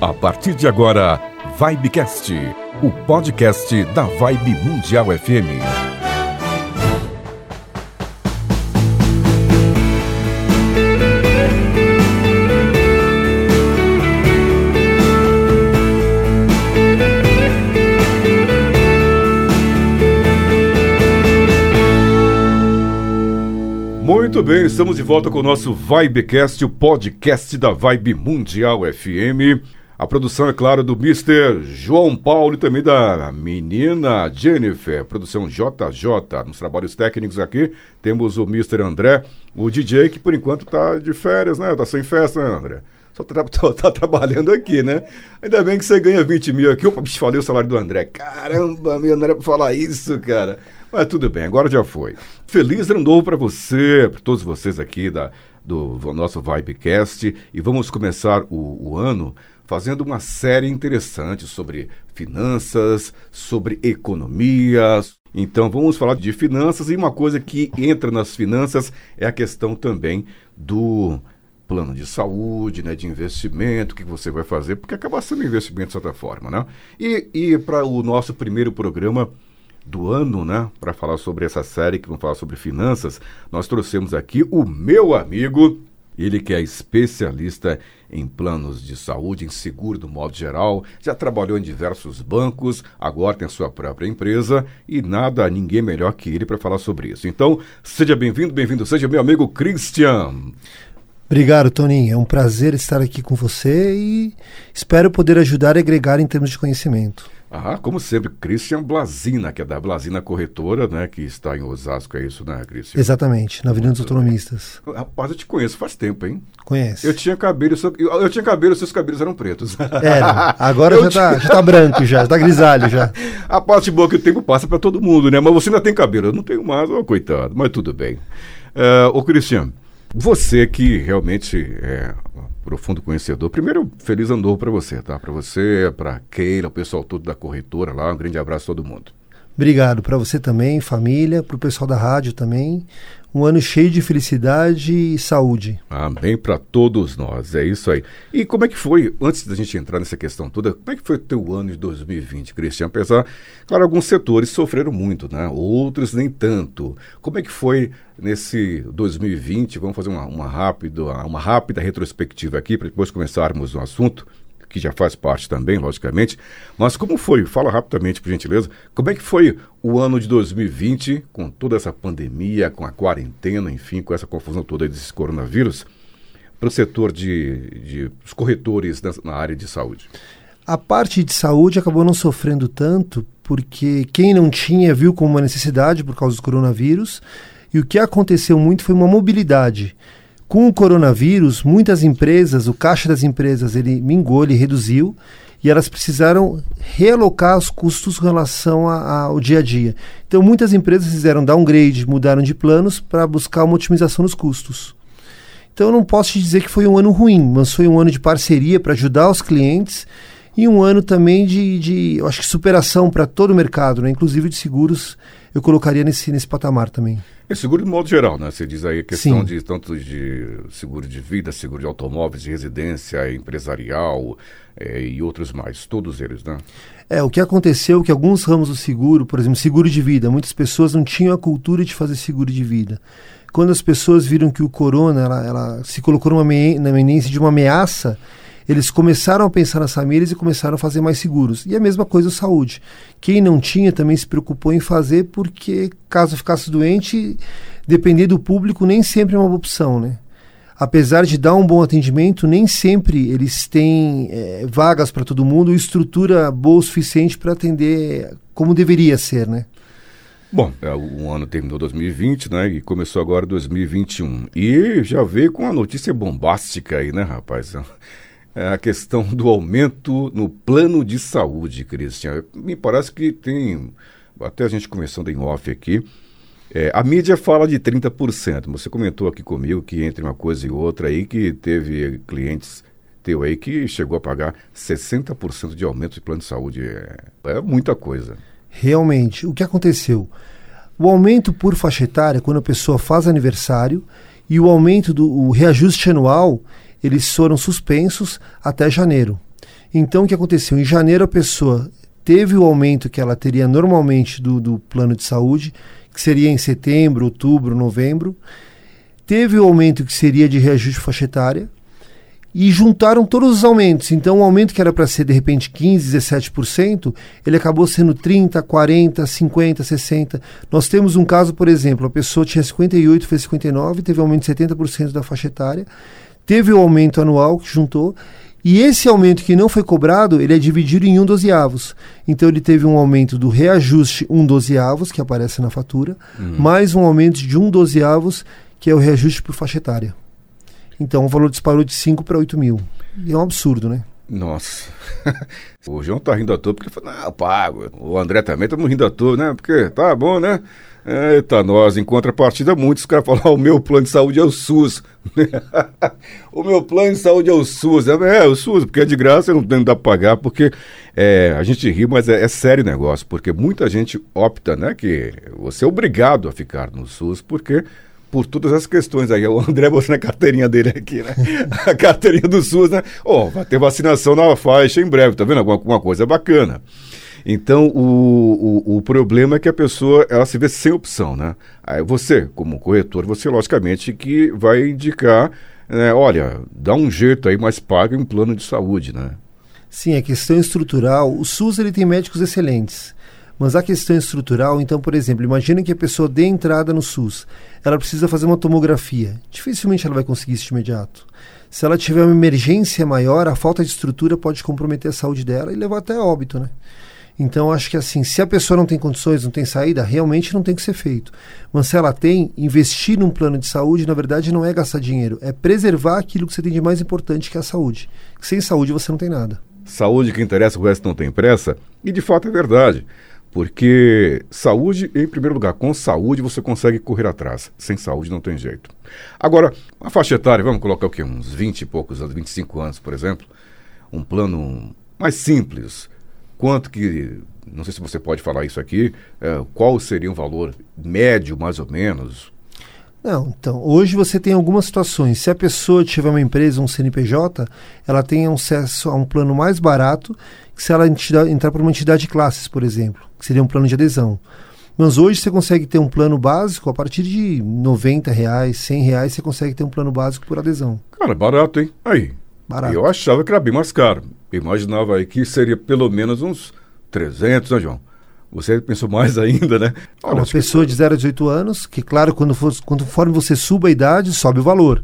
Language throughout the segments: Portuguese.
A partir de agora, Vibecast, o podcast da Vibe Mundial FM. Muito bem, estamos de volta com o nosso Vibecast, o podcast da Vibe Mundial FM. A produção, é claro, do Mr. João Paulo e também da menina Jennifer, produção JJ. Nos trabalhos técnicos aqui temos o Mr. André, o DJ que por enquanto tá de férias, né? Tá sem festa, né, André? Só tá, tá, tá, trabalhando aqui, né? Ainda bem que você ganha 20 mil aqui. Opa, falei o salário do André. Caramba, meu, não era pra falar isso, cara. Mas tudo bem, agora já foi. Feliz ano novo para você, para todos vocês aqui da, do, do nosso Vibecast. E vamos começar o, o ano fazendo uma série interessante sobre finanças, sobre economia. Então vamos falar de finanças e uma coisa que entra nas finanças é a questão também do plano de saúde, né, de investimento, o que você vai fazer, porque acaba sendo investimento de certa forma, né? E, e para o nosso primeiro programa do ano, né, para falar sobre essa série que vamos falar sobre finanças, nós trouxemos aqui o meu amigo ele que é especialista em planos de saúde, em seguro do modo geral, já trabalhou em diversos bancos, agora tem a sua própria empresa e nada, ninguém melhor que ele para falar sobre isso. Então, seja bem-vindo, bem-vindo, seja meu amigo Christian. Obrigado, Toninho. É um prazer estar aqui com você e espero poder ajudar e agregar em termos de conhecimento. Ah, como sempre, Christian Blazina, que é da Blazina Corretora, né? Que está em Osasco, é isso, né, Christian? Exatamente, na Avenida dos Autonomistas. Rapaz, eu te conheço faz tempo, hein? Conhece. Eu tinha cabelo, eu, eu tinha cabelo, seus cabelos eram pretos. Era, agora já, tá, já tá branco, já, já tá grisalho já. A parte boa é que o tempo passa para todo mundo, né? Mas você ainda tem cabelo, eu não tenho mais, oh, coitado, mas tudo bem. Uh, ô, Christian, você que realmente é profundo conhecedor. Primeiro, feliz novo para você, tá? Para você, para Keila, o pessoal todo da corretora lá. Um grande abraço a todo mundo. Obrigado para você também, família, para o pessoal da rádio também. Um ano cheio de felicidade e saúde. Amém para todos nós, é isso aí. E como é que foi, antes da gente entrar nessa questão toda, como é que foi o teu ano de 2020, Cristian? Apesar, claro, alguns setores sofreram muito, né? Outros nem tanto. Como é que foi nesse 2020? Vamos fazer uma, uma, rápido, uma rápida retrospectiva aqui, para depois começarmos o assunto que já faz parte também, logicamente. Mas como foi? Fala rapidamente, por gentileza. Como é que foi o ano de 2020, com toda essa pandemia, com a quarentena, enfim, com essa confusão toda desse coronavírus, para o setor de, de os corretores na, na área de saúde? A parte de saúde acabou não sofrendo tanto, porque quem não tinha viu como uma necessidade por causa do coronavírus, e o que aconteceu muito foi uma mobilidade. Com o coronavírus, muitas empresas, o caixa das empresas, ele mingou, ele reduziu e elas precisaram realocar os custos em relação ao dia a dia. Então, muitas empresas fizeram downgrade, mudaram de planos para buscar uma otimização dos custos. Então, eu não posso te dizer que foi um ano ruim, mas foi um ano de parceria para ajudar os clientes e um ano também de, de eu acho que superação para todo o mercado, né? inclusive de seguros, eu colocaria nesse, nesse patamar também. É seguro de modo geral, né? Você diz aí a questão Sim. de tanto de seguro de vida, seguro de automóveis, de residência, empresarial é, e outros mais, todos eles, né? É, o que aconteceu é que alguns ramos do seguro, por exemplo, seguro de vida, muitas pessoas não tinham a cultura de fazer seguro de vida. Quando as pessoas viram que o corona, ela, ela se colocou numa na iminência de uma ameaça, eles começaram a pensar nas famílias e começaram a fazer mais seguros. E a mesma coisa a saúde. Quem não tinha também se preocupou em fazer, porque caso ficasse doente, depender do público nem sempre é uma opção, né? Apesar de dar um bom atendimento, nem sempre eles têm é, vagas para todo mundo, estrutura boa o suficiente para atender como deveria ser, né? Bom, é, o ano terminou 2020, né? E começou agora 2021. E já veio com uma notícia bombástica aí, né, rapaz? É a questão do aumento no plano de saúde, Cristian. Me parece que tem, até a gente começando em off aqui, é, a mídia fala de 30%. Você comentou aqui comigo que entre uma coisa e outra aí que teve clientes teu aí que chegou a pagar 60% de aumento de plano de saúde. É, é muita coisa. Realmente, o que aconteceu? O aumento por faixa etária, quando a pessoa faz aniversário, e o aumento do o reajuste anual, eles foram suspensos até janeiro. Então, o que aconteceu? Em janeiro, a pessoa teve o aumento que ela teria normalmente do, do plano de saúde, que seria em setembro, outubro, novembro. Teve o aumento que seria de reajuste faixa etária, e juntaram todos os aumentos. Então, o aumento que era para ser de repente 15, 17%, ele acabou sendo 30, 40, 50, 60. Nós temos um caso, por exemplo, a pessoa tinha 58, fez 59, teve um aumento de 70% da faixa etária, teve o aumento anual que juntou. E esse aumento que não foi cobrado, ele é dividido em um dozeavos. Então ele teve um aumento do reajuste um dozeavos, que aparece na fatura, uhum. mais um aumento de um dozeavos, que é o reajuste por faixa etária. Então o valor disparou de 5 para 8 mil. E é um absurdo, né? Nossa. o João tá rindo à toa porque falou, não, eu pago. O André também estamos rindo à toa, né? Porque tá bom, né? Eita, nós, em contrapartida, muitos caras falam, o meu plano de saúde é o SUS. o meu plano de saúde é o SUS. É, é, o SUS, porque é de graça, não, não dá para pagar, porque é, a gente ri, mas é, é sério o negócio, porque muita gente opta, né, que você é obrigado a ficar no SUS, porque por todas as questões aí. O André mostrando a carteirinha dele aqui, né? a carteirinha do SUS, né? Ó, oh, vai ter vacinação na faixa em breve, tá vendo? Alguma coisa bacana. Então, o, o, o, problema é que a pessoa, ela se vê sem opção, né? Aí você, como corretor, você logicamente que vai indicar, né, olha, dá um jeito aí, mas pague um plano de saúde, né? Sim, a questão estrutural, o SUS ele tem médicos excelentes. Mas a questão estrutural, então, por exemplo, imagine que a pessoa dê entrada no SUS. Ela precisa fazer uma tomografia. Dificilmente ela vai conseguir isso de imediato. Se ela tiver uma emergência maior, a falta de estrutura pode comprometer a saúde dela e levar até óbito, né? Então, acho que assim, se a pessoa não tem condições, não tem saída, realmente não tem que ser feito. Mas se ela tem, investir num plano de saúde, na verdade, não é gastar dinheiro, é preservar aquilo que você tem de mais importante, que é a saúde. Sem saúde você não tem nada. Saúde que interessa, o resto não tem pressa. E de fato é verdade. Porque saúde, em primeiro lugar, com saúde você consegue correr atrás. Sem saúde não tem jeito. Agora, a faixa etária, vamos colocar o quê? Uns 20 e poucos anos, 25 anos, por exemplo. Um plano mais simples. Quanto que, não sei se você pode falar isso aqui, é, qual seria um valor médio, mais ou menos? Não, então, hoje você tem algumas situações. Se a pessoa tiver uma empresa, um CNPJ, ela tem acesso a um plano mais barato se ela entrar para uma entidade de classes, por exemplo, que seria um plano de adesão. Mas hoje você consegue ter um plano básico a partir de 90 reais, 100 reais, você consegue ter um plano básico por adesão. Cara, barato, hein? Aí. Barato. Eu achava que era bem mais caro. Imaginava aí que seria pelo menos uns 300, né, João? Você pensou mais ainda, né? Olha, uma pessoa que... de 0 a 18 anos, que claro, quando for, conforme você suba a idade, sobe o valor.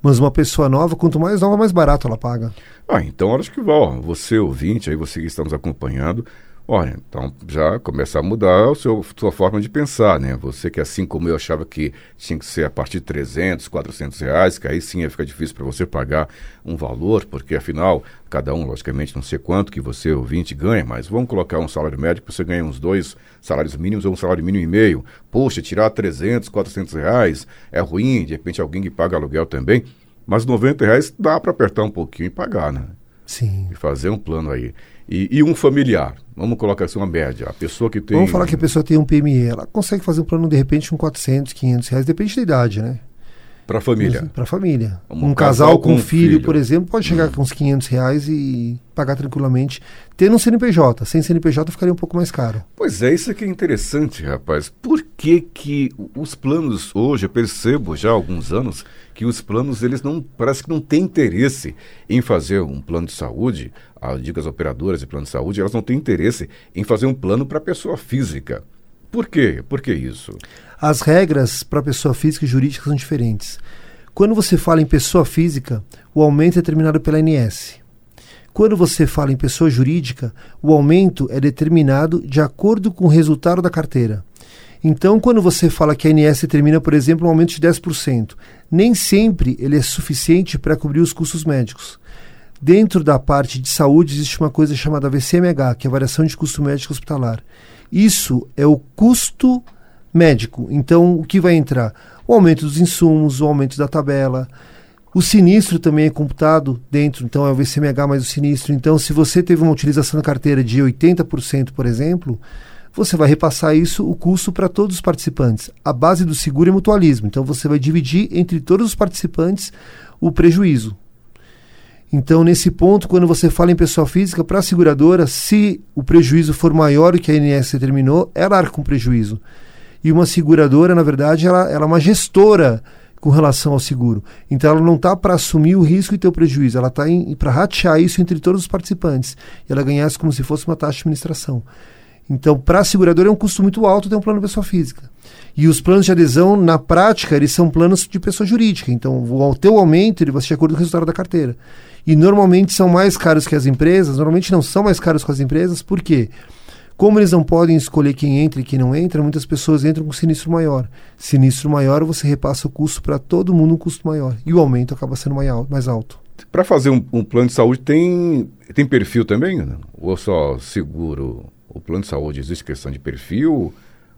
Mas uma pessoa nova, quanto mais nova, mais barato ela paga. Ah, então acho que ó, você ouvinte, aí você que está nos acompanhando, olha, então já começar a mudar a seu, sua forma de pensar, né? Você que assim como eu achava que tinha que ser a partir de 300, 400 reais, que aí sim ia ficar difícil para você pagar um valor, porque afinal, cada um, logicamente, não sei quanto que você, ouvinte, ganha, mas vamos colocar um salário médio que você ganha uns dois salários mínimos ou um salário mínimo e meio. Poxa, tirar 300, 400 reais é ruim, de repente alguém que paga aluguel também. Mas 90 reais dá para apertar um pouquinho e pagar, né? Sim. E fazer um plano aí. E, e, um familiar, vamos colocar assim uma média, a pessoa que tem... Vamos falar que a pessoa tem um PME, ela consegue fazer um plano de repente com 400, 500 reais, depende da idade, né? Para a família. Para a família. Um, um casal, casal, com um filho, filho, por exemplo, pode chegar hum. com uns 500 reais e pagar tranquilamente. Tendo um CNPJ. Sem CNPJ ficaria um pouco mais caro. Pois é, isso que é interessante, rapaz. Por que que os planos hoje, eu percebo já há alguns anos, que os planos, eles não, parece que não têm interesse em fazer um plano de saúde, as dicas operadoras de plano de saúde, elas não têm interesse em fazer um plano para a pessoa física. Por quê? Por que isso? As regras para pessoa física e jurídica são diferentes. Quando você fala em pessoa física, o aumento é determinado pela ANS. Quando você fala em pessoa jurídica, o aumento é determinado de acordo com o resultado da carteira. Então, quando você fala que a ANS determina, por exemplo, um aumento de 10%, nem sempre ele é suficiente para cobrir os custos médicos. Dentro da parte de saúde existe uma coisa chamada VCMH, que é a variação de custo médico hospitalar. Isso é o custo médico. Então, o que vai entrar? O aumento dos insumos, o aumento da tabela. O sinistro também é computado dentro, então é o VCMH mais o sinistro. Então, se você teve uma utilização da carteira de 80%, por exemplo, você vai repassar isso, o custo, para todos os participantes. A base do seguro é mutualismo, então você vai dividir entre todos os participantes o prejuízo. Então, nesse ponto, quando você fala em pessoa física, para a seguradora, se o prejuízo for maior do que a ANS determinou, ela arca com prejuízo. E uma seguradora, na verdade, ela, ela é uma gestora com relação ao seguro. Então, ela não está para assumir o risco e ter o prejuízo, ela está para ratear isso entre todos os participantes. E ela ganhasse como se fosse uma taxa de administração. Então, para a seguradora é um custo muito alto ter um plano de pessoa física. E os planos de adesão, na prática, eles são planos de pessoa jurídica. Então, o teu aumento ele vai ser de acordo com o resultado da carteira. E normalmente são mais caros que as empresas, normalmente não são mais caros que as empresas, por quê? Como eles não podem escolher quem entra e quem não entra, muitas pessoas entram com sinistro maior. Sinistro maior, você repassa o custo para todo mundo um custo maior. E o aumento acaba sendo mais alto. Para fazer um, um, plano de saúde, tem, tem perfil também? Ou só seguro? O plano de saúde existe questão de perfil?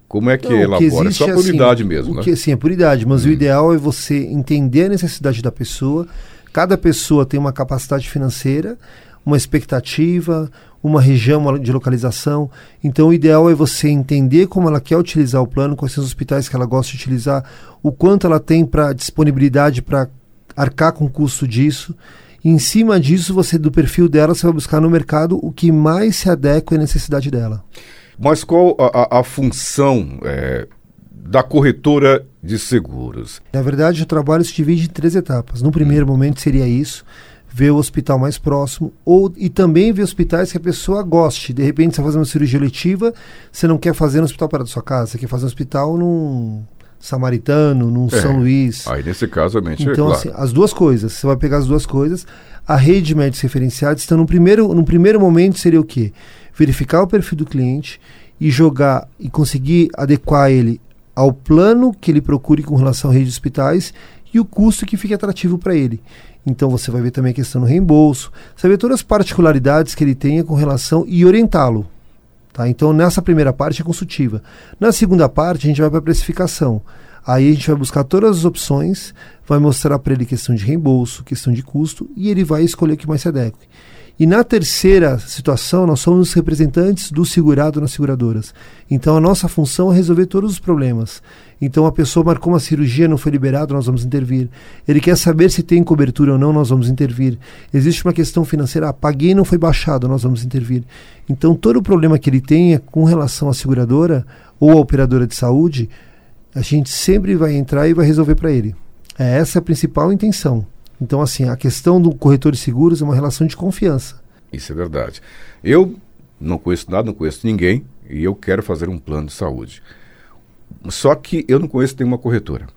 Como é que não, elabora? Que existe, é só por assim, idade mesmo, né? Que, sim, é por idade, mas hum. o ideal é você entender a necessidade da pessoa. Cada pessoa tem uma capacidade financeira, uma expectativa, uma região de localização. Então, o ideal é você entender como ela quer utilizar o plano, quais são os hospitais que ela gosta de utilizar, o quanto ela tem para disponibilidade para arcar com o custo disso. E, em cima disso, você do perfil dela, você vai buscar no mercado o que mais se adequa à necessidade dela. Mas qual a, a, a função é, da corretora de seguros? Na verdade, o trabalho se divide em três etapas. No primeiro hum. momento seria isso, ver o hospital mais próximo, ou e também ver hospitais que a pessoa goste. De repente, você vai fazer uma cirurgia letiva, você não quer fazer no hospital perto da sua casa, você quer fazer no hospital num Samaritano, num é, São Luís. Aí, nesse caso, realmente, é Então, é claro. assim, as duas coisas. Você vai pegar as duas coisas. A rede de médicos referenciados, então, no primeiro, no primeiro momento, seria o quê? verificar o perfil do cliente e jogar e conseguir adequar ele ao plano que ele procure com relação à rede de hospitais e o custo que fique atrativo para ele. Então você vai ver também a questão do reembolso, ver todas as particularidades que ele tenha com relação e orientá-lo. Tá? Então nessa primeira parte é consultiva. Na segunda parte a gente vai para a precificação. Aí a gente vai buscar todas as opções, vai mostrar para ele questão de reembolso, questão de custo e ele vai escolher o que mais se adeque. E na terceira situação, nós somos os representantes do segurado nas seguradoras. Então a nossa função é resolver todos os problemas. Então a pessoa marcou uma cirurgia, não foi liberado, nós vamos intervir. Ele quer saber se tem cobertura ou não, nós vamos intervir. Existe uma questão financeira, ah, paguei não foi baixado, nós vamos intervir. Então todo o problema que ele tenha com relação à seguradora ou à operadora de saúde, a gente sempre vai entrar e vai resolver para ele. É essa a principal intenção. Então, assim, a questão do corretor de seguros é uma relação de confiança. Isso é verdade. Eu não conheço nada, não conheço ninguém e eu quero fazer um plano de saúde. Só que eu não conheço nenhuma corretora.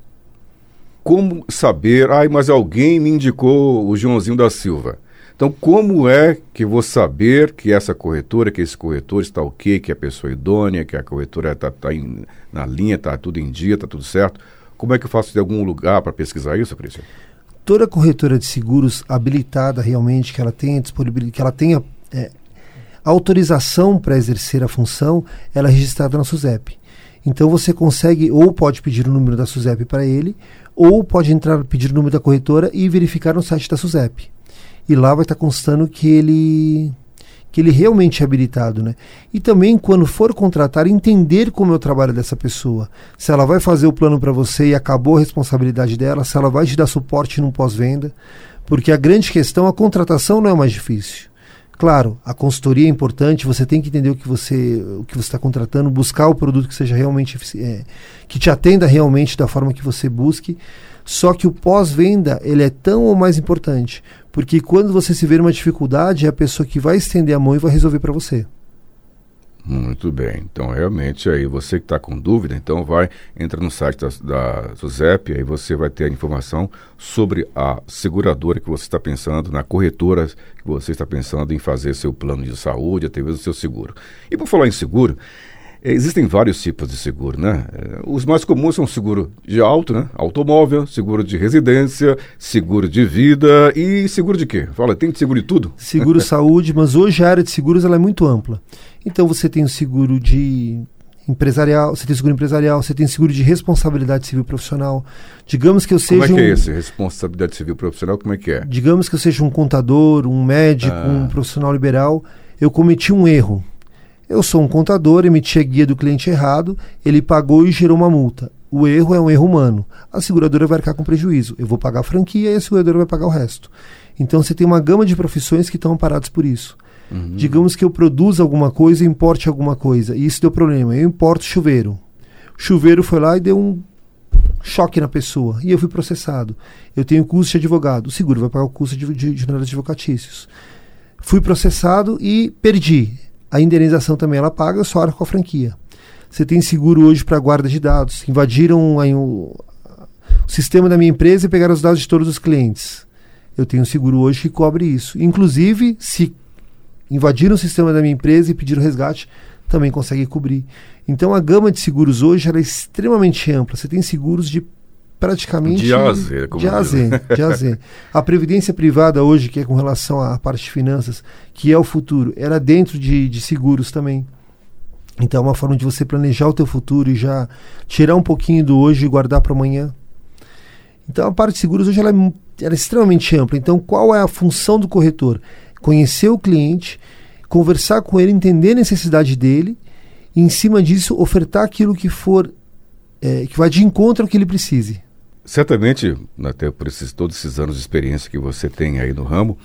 Como saber, ai, mas alguém me indicou o Joãozinho da Silva. Então, como é que vou saber que essa corretora, que esse corretor está ok, que a pessoa é idônea, que a corretora está tá, tá na linha, está tudo em dia, está tudo certo? Como é que eu faço de algum lugar para pesquisar isso, Patrícia? Toda corretora de seguros habilitada realmente, que ela tenha disponibilidade, que ela tenha é, autorização para exercer a função, ela é registrada na SUSEP. Então você consegue, ou pode pedir o número da SUSEP para ele, ou pode entrar, pedir o número da corretora e verificar no site da SUSEP. E lá vai estar constando que ele que ele realmente é habilitado, né? E também quando for contratar, entender como é o trabalho dessa pessoa. Se ela vai fazer o plano para você e acabou a responsabilidade dela, se ela vai te dar suporte no pós-venda, porque a grande questão, a contratação não é mais difícil. Claro, a consultoria é importante, você tem que entender o que você o que você está contratando, buscar o produto que seja realmente é, que te atenda realmente da forma que você busque. Só que o pós-venda ele é tão ou mais importante, porque quando você se vê numa dificuldade, é a pessoa que vai estender a mão e vai resolver para você. Muito bem. Então, realmente, aí você que está com dúvida, então vai, entra no site da, da aí você vai ter a informação sobre a seguradora que você está pensando, na corretora que você está pensando em fazer seu plano de saúde, até mesmo seu seguro. E por falar em seguro, existem vários tipos de seguro, né? É, os mais comuns são seguro de auto, né? Automóvel, seguro de residência, seguro de vida e seguro de quê? Fala, tem seguro de tudo? Seguro saúde, mas hoje a área de seguros ela é muito ampla. Então você tem o seguro de empresarial, você tem seguro empresarial, você tem seguro de responsabilidade civil profissional. Digamos que eu seja Como é que é esse responsabilidade civil profissional? Como é que é? Digamos que eu seja um contador, um médico, ah. um profissional liberal, eu cometi um erro eu sou um contador, emiti a guia do cliente errado, ele pagou e gerou uma multa. o erro é um erro humano. A seguradora vai arcar com prejuízo. Eu vou pagar a franquia e a seguradora vai pagar o resto. Então você tem uma gama de profissões que estão amparadas por isso. Uhum. Digamos que eu produza alguma coisa e importe alguma coisa. E isso deu problema. Eu importo chuveiro. O chuveiro foi lá e deu um choque na pessoa. E eu fui processado. Eu tenho custo de advogado. O seguro vai pagar o custo de, de, de advocatícios. Fui processado e perdi. A indenização também ela paga, só arco com a franquia. Você tem seguro hoje para guarda de dados. Invadiram aí, o, o sistema da minha empresa e pegaram os dados de todos os clientes. Eu tenho seguro hoje que cobre isso. Inclusive, se invadiram o sistema da minha empresa e pediram resgate, também consegue cobrir. Então a gama de seguros hoje é extremamente ampla. Você tem seguros de praticamente de A a Z, de a, Z, de a Z. A previdência privada hoje, que é com relação à parte de finanças, que é o futuro, era dentro de, de seguros também. Então é uma forma de você planejar o teu futuro e já tirar um pouquinho do hoje e guardar para amanhã. Então a parte de seguros hoje ela é, ela é extremamente ampla. Então qual é a função do corretor? Conhecer o cliente, conversar com ele, entender a necessidade dele e em cima disso ofertar aquilo que for é, que vai de encontro ao que ele precise. Certamente, até por esses, todos esses anos de experiência que você tem aí no ramo,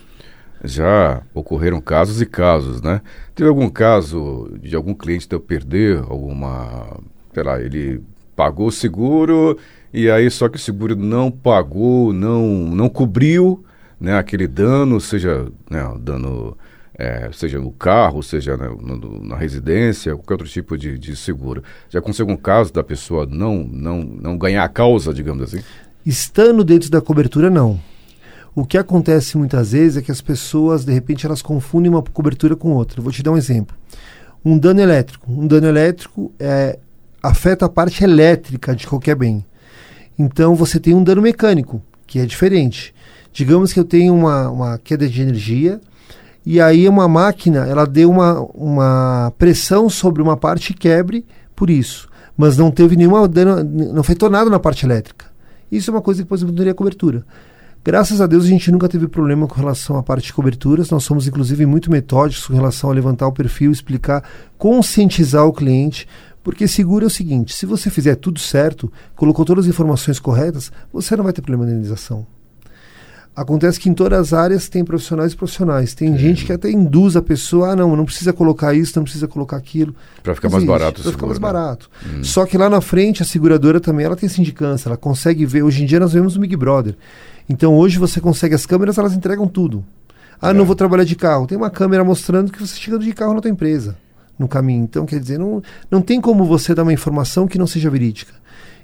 já ocorreram casos e casos, né? Teve algum caso de algum cliente teu perder alguma, sei lá, ele pagou o seguro e aí só que o seguro não pagou, não não cobriu, né, aquele dano, seja, né, dano é, seja no carro, seja na, no, na, residência, qualquer outro tipo de, de seguro. Já aconteceu algum caso da pessoa não, não, não ganhar a causa, digamos assim? Estando dentro da cobertura, não. O que acontece muitas vezes é que as pessoas, de repente, elas confundem uma cobertura com outra. vou te dar um exemplo. Um dano elétrico. Um dano elétrico é, afeta a parte elétrica de qualquer bem. Então, você tem um dano mecânico, que é diferente. Digamos que eu tenho uma, uma queda de energia e aí uma máquina ela deu uma, uma pressão sobre uma parte quebre por isso. Mas não teve nenhuma dano, não afetou nada na parte elétrica. Isso é uma coisa que depois mudaria a cobertura. Graças a Deus a gente nunca teve problema com relação à parte de coberturas. Nós somos inclusive muito metódicos com relação a levantar o perfil, explicar, conscientizar o cliente, porque seguro é o seguinte: se você fizer tudo certo, colocou todas as informações corretas, você não vai ter problema de indenização. Acontece que em todas as áreas tem profissionais e profissionais. Tem gente que até induz a pessoa, ah, não, não precisa colocar isso, não precisa colocar aquilo. Para ficar mais barato. Para ficar mais né? barato. Hum. Só que lá na frente a seguradora também ela tem sindicância, ela consegue ver. Hoje em dia nós vemos o Big Brother. Então hoje você consegue as câmeras, elas entregam tudo. Ah, é. não vou trabalhar de carro. Tem uma câmera mostrando que você está chegando de carro na tua empresa, no caminho. Então, quer dizer, não, não tem como você dar uma informação que não seja verídica.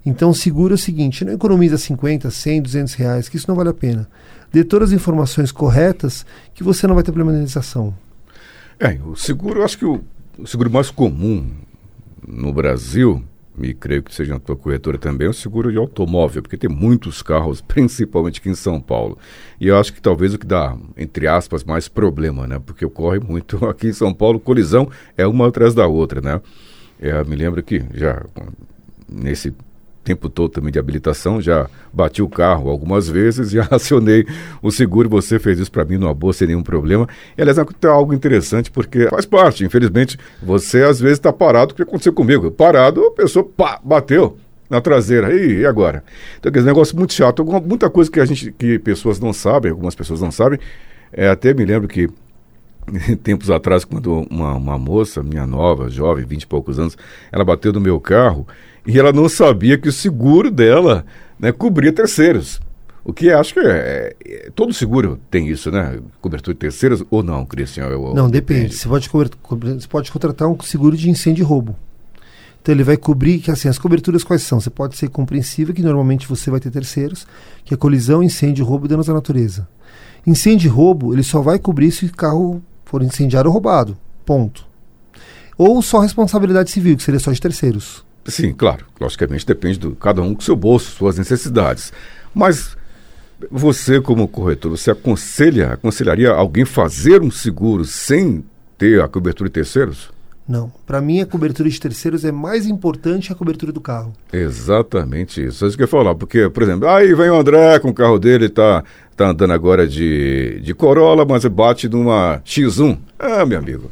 Então, segura o seguinte, não economiza 50, 100, 200 reais, que isso não vale a pena dê todas as informações corretas que você não vai ter problema de indenização. É, o seguro, eu acho que o, o seguro mais comum no Brasil, e creio que seja na tua corretora também, o seguro de automóvel, porque tem muitos carros, principalmente aqui em São Paulo. E eu acho que talvez o que dá, entre aspas, mais problema, né? Porque ocorre muito aqui em São Paulo, colisão é uma atrás da outra, né? Me lembro que já nesse tempo todo também de habilitação, já bati o carro algumas vezes, já acionei o seguro, você fez isso para mim numa boa, sem nenhum problema. E, aliás, é algo interessante, porque faz parte, infelizmente, você às vezes está parado, o que aconteceu comigo? Parado, a pessoa pá, bateu na traseira. E, e agora? Então, aquele negócio muito chato. Alguma, muita coisa que a gente, que pessoas não sabem, algumas pessoas não sabem, é, até me lembro que tempos atrás, quando uma, uma moça, minha nova, jovem, vinte e poucos anos, ela bateu no meu carro e ela não sabia que o seguro dela né, cobria terceiros. O que acho que é, é, Todo seguro tem isso, né? Cobertura de terceiros ou não, Cristian? Eu, não, depende. Você pode, você pode contratar um seguro de incêndio e roubo. Então ele vai cobrir, que assim, as coberturas quais são? Você pode ser compreensiva, que normalmente você vai ter terceiros, que é colisão, incêndio, roubo e danos à natureza. Incêndio e roubo, ele só vai cobrir se o carro for incendiado ou roubado. Ponto. Ou só responsabilidade civil, que seria só de terceiros. Sim, claro. Logicamente depende de cada um com seu bolso, suas necessidades. Mas você, como corretor, você aconselha, aconselharia alguém fazer um seguro sem ter a cobertura de terceiros? Não. Para mim, a cobertura de terceiros é mais importante que a cobertura do carro. Exatamente isso. É isso que eu ia falar. Porque, por exemplo, aí vem o André com o carro dele, tá, tá andando agora de, de Corolla, mas bate numa X1. Ah, meu amigo,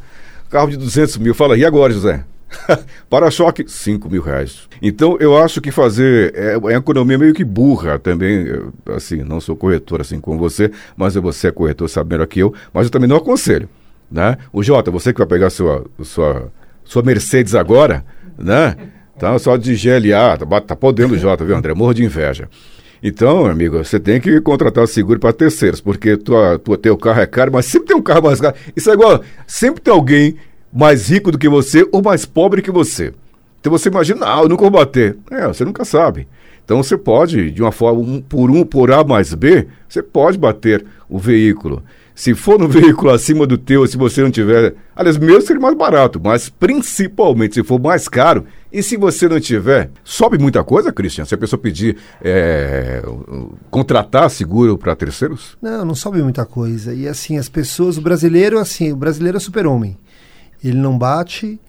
carro de 200 mil. Fala, e agora, José? Para-choque, 5 mil reais. Então, eu acho que fazer é, é uma economia meio que burra também. Eu, assim, não sou corretor assim como você, mas você é corretor sabendo aqui eu, mas eu também não aconselho. Né? O Jota, você que vai pegar sua, sua, sua Mercedes agora, né? Tá só de GLA, tá, tá podendo Jota, viu, André? Morro de inveja. Então, amigo, você tem que contratar o seguro para terceiros, porque tua, tua, teu carro é caro, mas sempre tem um carro mais caro. Isso é igual, sempre tem alguém mais rico do que você ou mais pobre que você. Então você imagina, ah, eu nunca vou bater. É, você nunca sabe. Então você pode, de uma forma, um por um, por A mais B, você pode bater o veículo. Se for no veículo acima do teu, se você não tiver. Aliás, mesmo seria mais barato, mas principalmente se for mais caro, e se você não tiver, sobe muita coisa, Christian? Se a pessoa pedir é, contratar seguro para terceiros? Não, não sobe muita coisa. E assim, as pessoas, o brasileiro, assim, o brasileiro é super-homem. Ele não bate,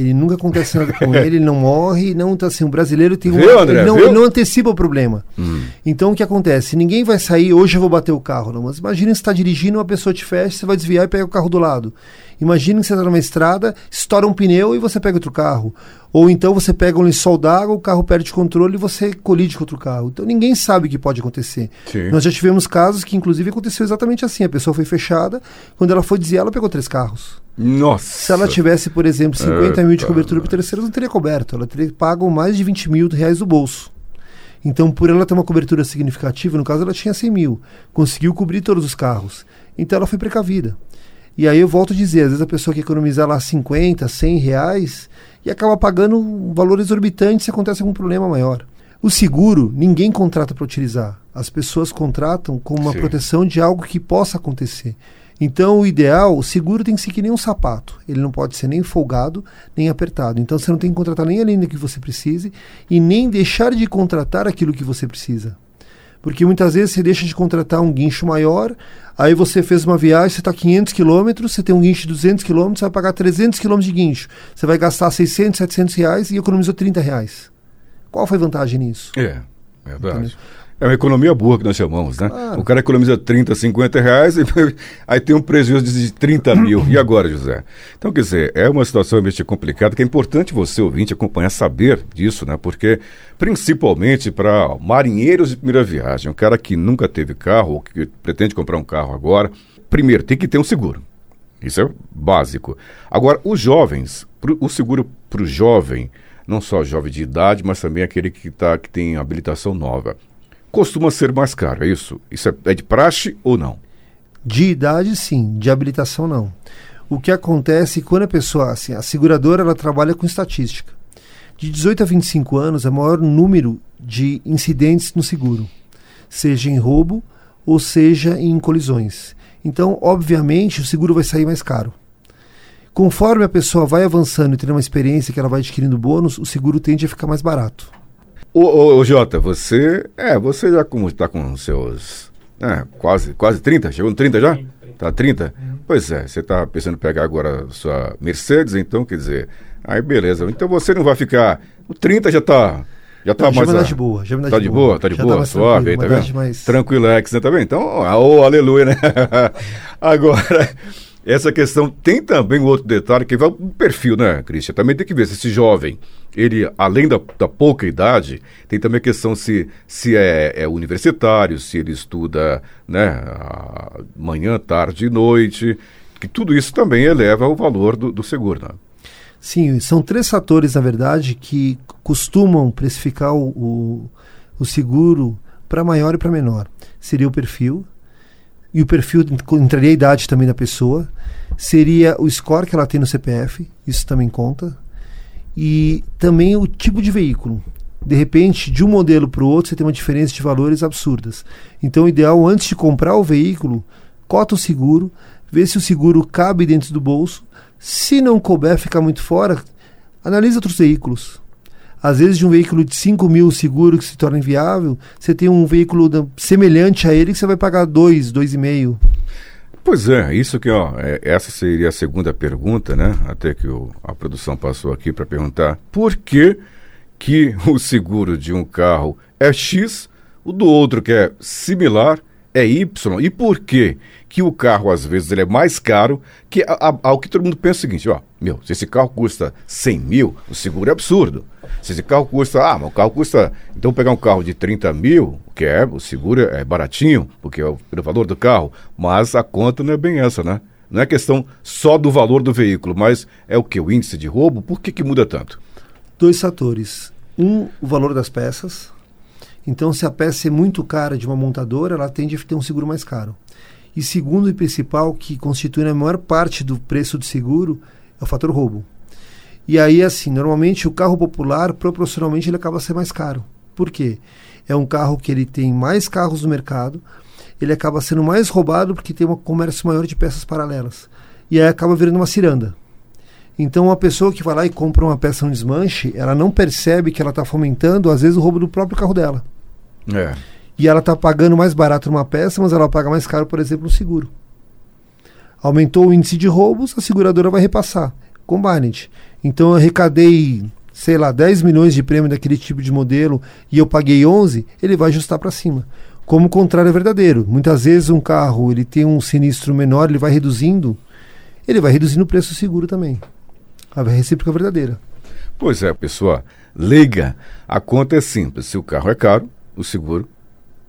ele nunca acontece nada com ele, ele não morre, não tá assim, o brasileiro tem um, viu, André, ele, não, ele não antecipa o problema. Hum. Então o que acontece? Ninguém vai sair, hoje eu vou bater o carro, não, mas imagina você está dirigindo, uma pessoa te fecha, você vai desviar e pega o carro do lado. Imagina que você está numa estrada, estoura um pneu e você pega outro carro. Ou então você pega um lençol d'água, o carro perde controle e você colide com outro carro. Então ninguém sabe o que pode acontecer. Sim. Nós já tivemos casos que inclusive aconteceu exatamente assim. A pessoa foi fechada, quando ela foi desviar, ela pegou três carros. Nossa. Se ela tivesse, por exemplo, 50 mil de Eita, cobertura para terceiros, não teria coberto. Ela teria pago mais de 20 mil reais do bolso. Então, por ela ter uma cobertura significativa, no caso ela tinha 100 mil, conseguiu cobrir todos os carros. Então ela foi precavida. E aí eu volto a dizer, às vezes a pessoa quer economizar lá 50, 100 reais e acaba pagando um valor exorbitante se acontece algum problema maior. O seguro, ninguém contrata para utilizar. As pessoas contratam com uma Sim. proteção de algo que possa acontecer. Então, o ideal, o seguro tem que ser que nem um sapato. Ele não pode ser nem folgado, nem apertado. Então, você não tem que contratar nem a linha que você precise e nem deixar de contratar aquilo que você precisa. Porque muitas vezes você deixa de contratar um guincho maior, aí você fez uma viagem, você está 500 quilômetros, você tem um guincho de 200 quilômetros, você vai pagar 300 quilômetros de guincho. Você vai gastar 600, 700 reais e economizou 30 reais. Qual foi a vantagem nisso? É, verdade. É uma economia boa que nós chamamos, né? Claro. O cara economiza 30, 50 reais e aí tem um prejuízo de 30 mil. E agora, José? Então, quer dizer, é uma situação realmente complicada que é importante você, ouvinte, acompanhar, saber disso, né? Porque, principalmente para marinheiros de primeira viagem, um cara que nunca teve carro ou que pretende comprar um carro agora, primeiro, tem que ter um seguro. Isso é básico. Agora, os jovens, pro- o seguro para o jovem, não só jovem de idade, mas também aquele que, tá, que tem habilitação nova, costuma ser mais caro, é isso? Isso é, é de praxe ou não? De idade, sim. De habilitação, não. O que acontece quando a pessoa, assim, a seguradora, ela trabalha com estatística. De 18 a 25 anos é o maior número de incidentes no seguro, seja em roubo ou seja em colisões. Então, obviamente, o seguro vai sair mais caro. Conforme a pessoa vai avançando e tendo uma experiência que ela vai adquirindo bônus, o seguro tende a ficar mais barato. Ô, ô, ô, Jota, você. É, você já como está com seus. É, quase, quase 30? Chegou no 30 já? Tá 30? Pois é, você está pensando em pegar agora a sua Mercedes, então, quer dizer. Aí beleza. Então você não vai ficar. O 30 já está. Já tá Não, já mais. dá a- de boa, já dá tá de de boa. boa, tá de Já boa, tá mais suave aí, tranquilo, tá vendo? mais- Tranquilex, né, tá vendo? Então, oh, aleluia, né? Agora, essa questão tem também um outro detalhe que vai o perfil, né, Cristian? Também tem que ver se esse jovem, ele, além da, da pouca idade, tem também a questão se, se é, é universitário, se ele estuda, né, manhã, tarde e noite, que tudo isso também eleva o valor do, do seguro, né? Sim, são três fatores, na verdade, que costumam precificar o, o, o seguro para maior e para menor. Seria o perfil, e o perfil entraria a idade também da pessoa, seria o score que ela tem no CPF, isso também conta, e também o tipo de veículo. De repente, de um modelo para o outro, você tem uma diferença de valores absurdas. Então, o ideal, antes de comprar o veículo, cota o seguro, vê se o seguro cabe dentro do bolso. Se não couber, ficar muito fora, analise outros veículos. Às vezes, de um veículo de 5 mil seguro que se torna inviável, você tem um veículo da- semelhante a ele que você vai pagar 2, 2,5. Pois é, isso que, ó, é, essa seria a segunda pergunta, né? Até que o- a produção passou aqui para perguntar por que, que o seguro de um carro é X, o do outro que é similar é Y, e por que que o carro, às vezes, ele é mais caro que a, ao que todo mundo pensa o seguinte, ó, meu, se esse carro custa 100 mil, o seguro é absurdo. Se esse carro custa, ah, mas o carro custa, então pegar um carro de 30 mil, que é, o seguro é baratinho, porque é o, pelo valor do carro, mas a conta não é bem essa, né? Não é questão só do valor do veículo, mas é o que? O índice de roubo? Por que, que muda tanto? Dois fatores. Um, o valor das peças. Então, se a peça é muito cara de uma montadora, ela tende a ter um seguro mais caro. E segundo e principal, que constitui a maior parte do preço do seguro, é o fator roubo. E aí, assim, normalmente o carro popular, proporcionalmente, ele acaba sendo mais caro. Por quê? É um carro que ele tem mais carros no mercado, ele acaba sendo mais roubado porque tem um comércio maior de peças paralelas. E aí acaba virando uma ciranda. Então, uma pessoa que vai lá e compra uma peça no desmanche, ela não percebe que ela está fomentando, às vezes, o roubo do próprio carro dela. É. E ela está pagando mais barato numa peça, mas ela paga mais caro, por exemplo, no seguro. Aumentou o índice de roubos, a seguradora vai repassar. Combined. Então, eu arrecadei, sei lá, 10 milhões de prêmio daquele tipo de modelo e eu paguei 11, ele vai ajustar para cima. Como o contrário é verdadeiro. Muitas vezes um carro ele tem um sinistro menor, ele vai reduzindo, ele vai reduzindo o preço do seguro também. A recíproca é verdadeira. Pois é, pessoa leiga. A conta é simples. Se o carro é caro, o seguro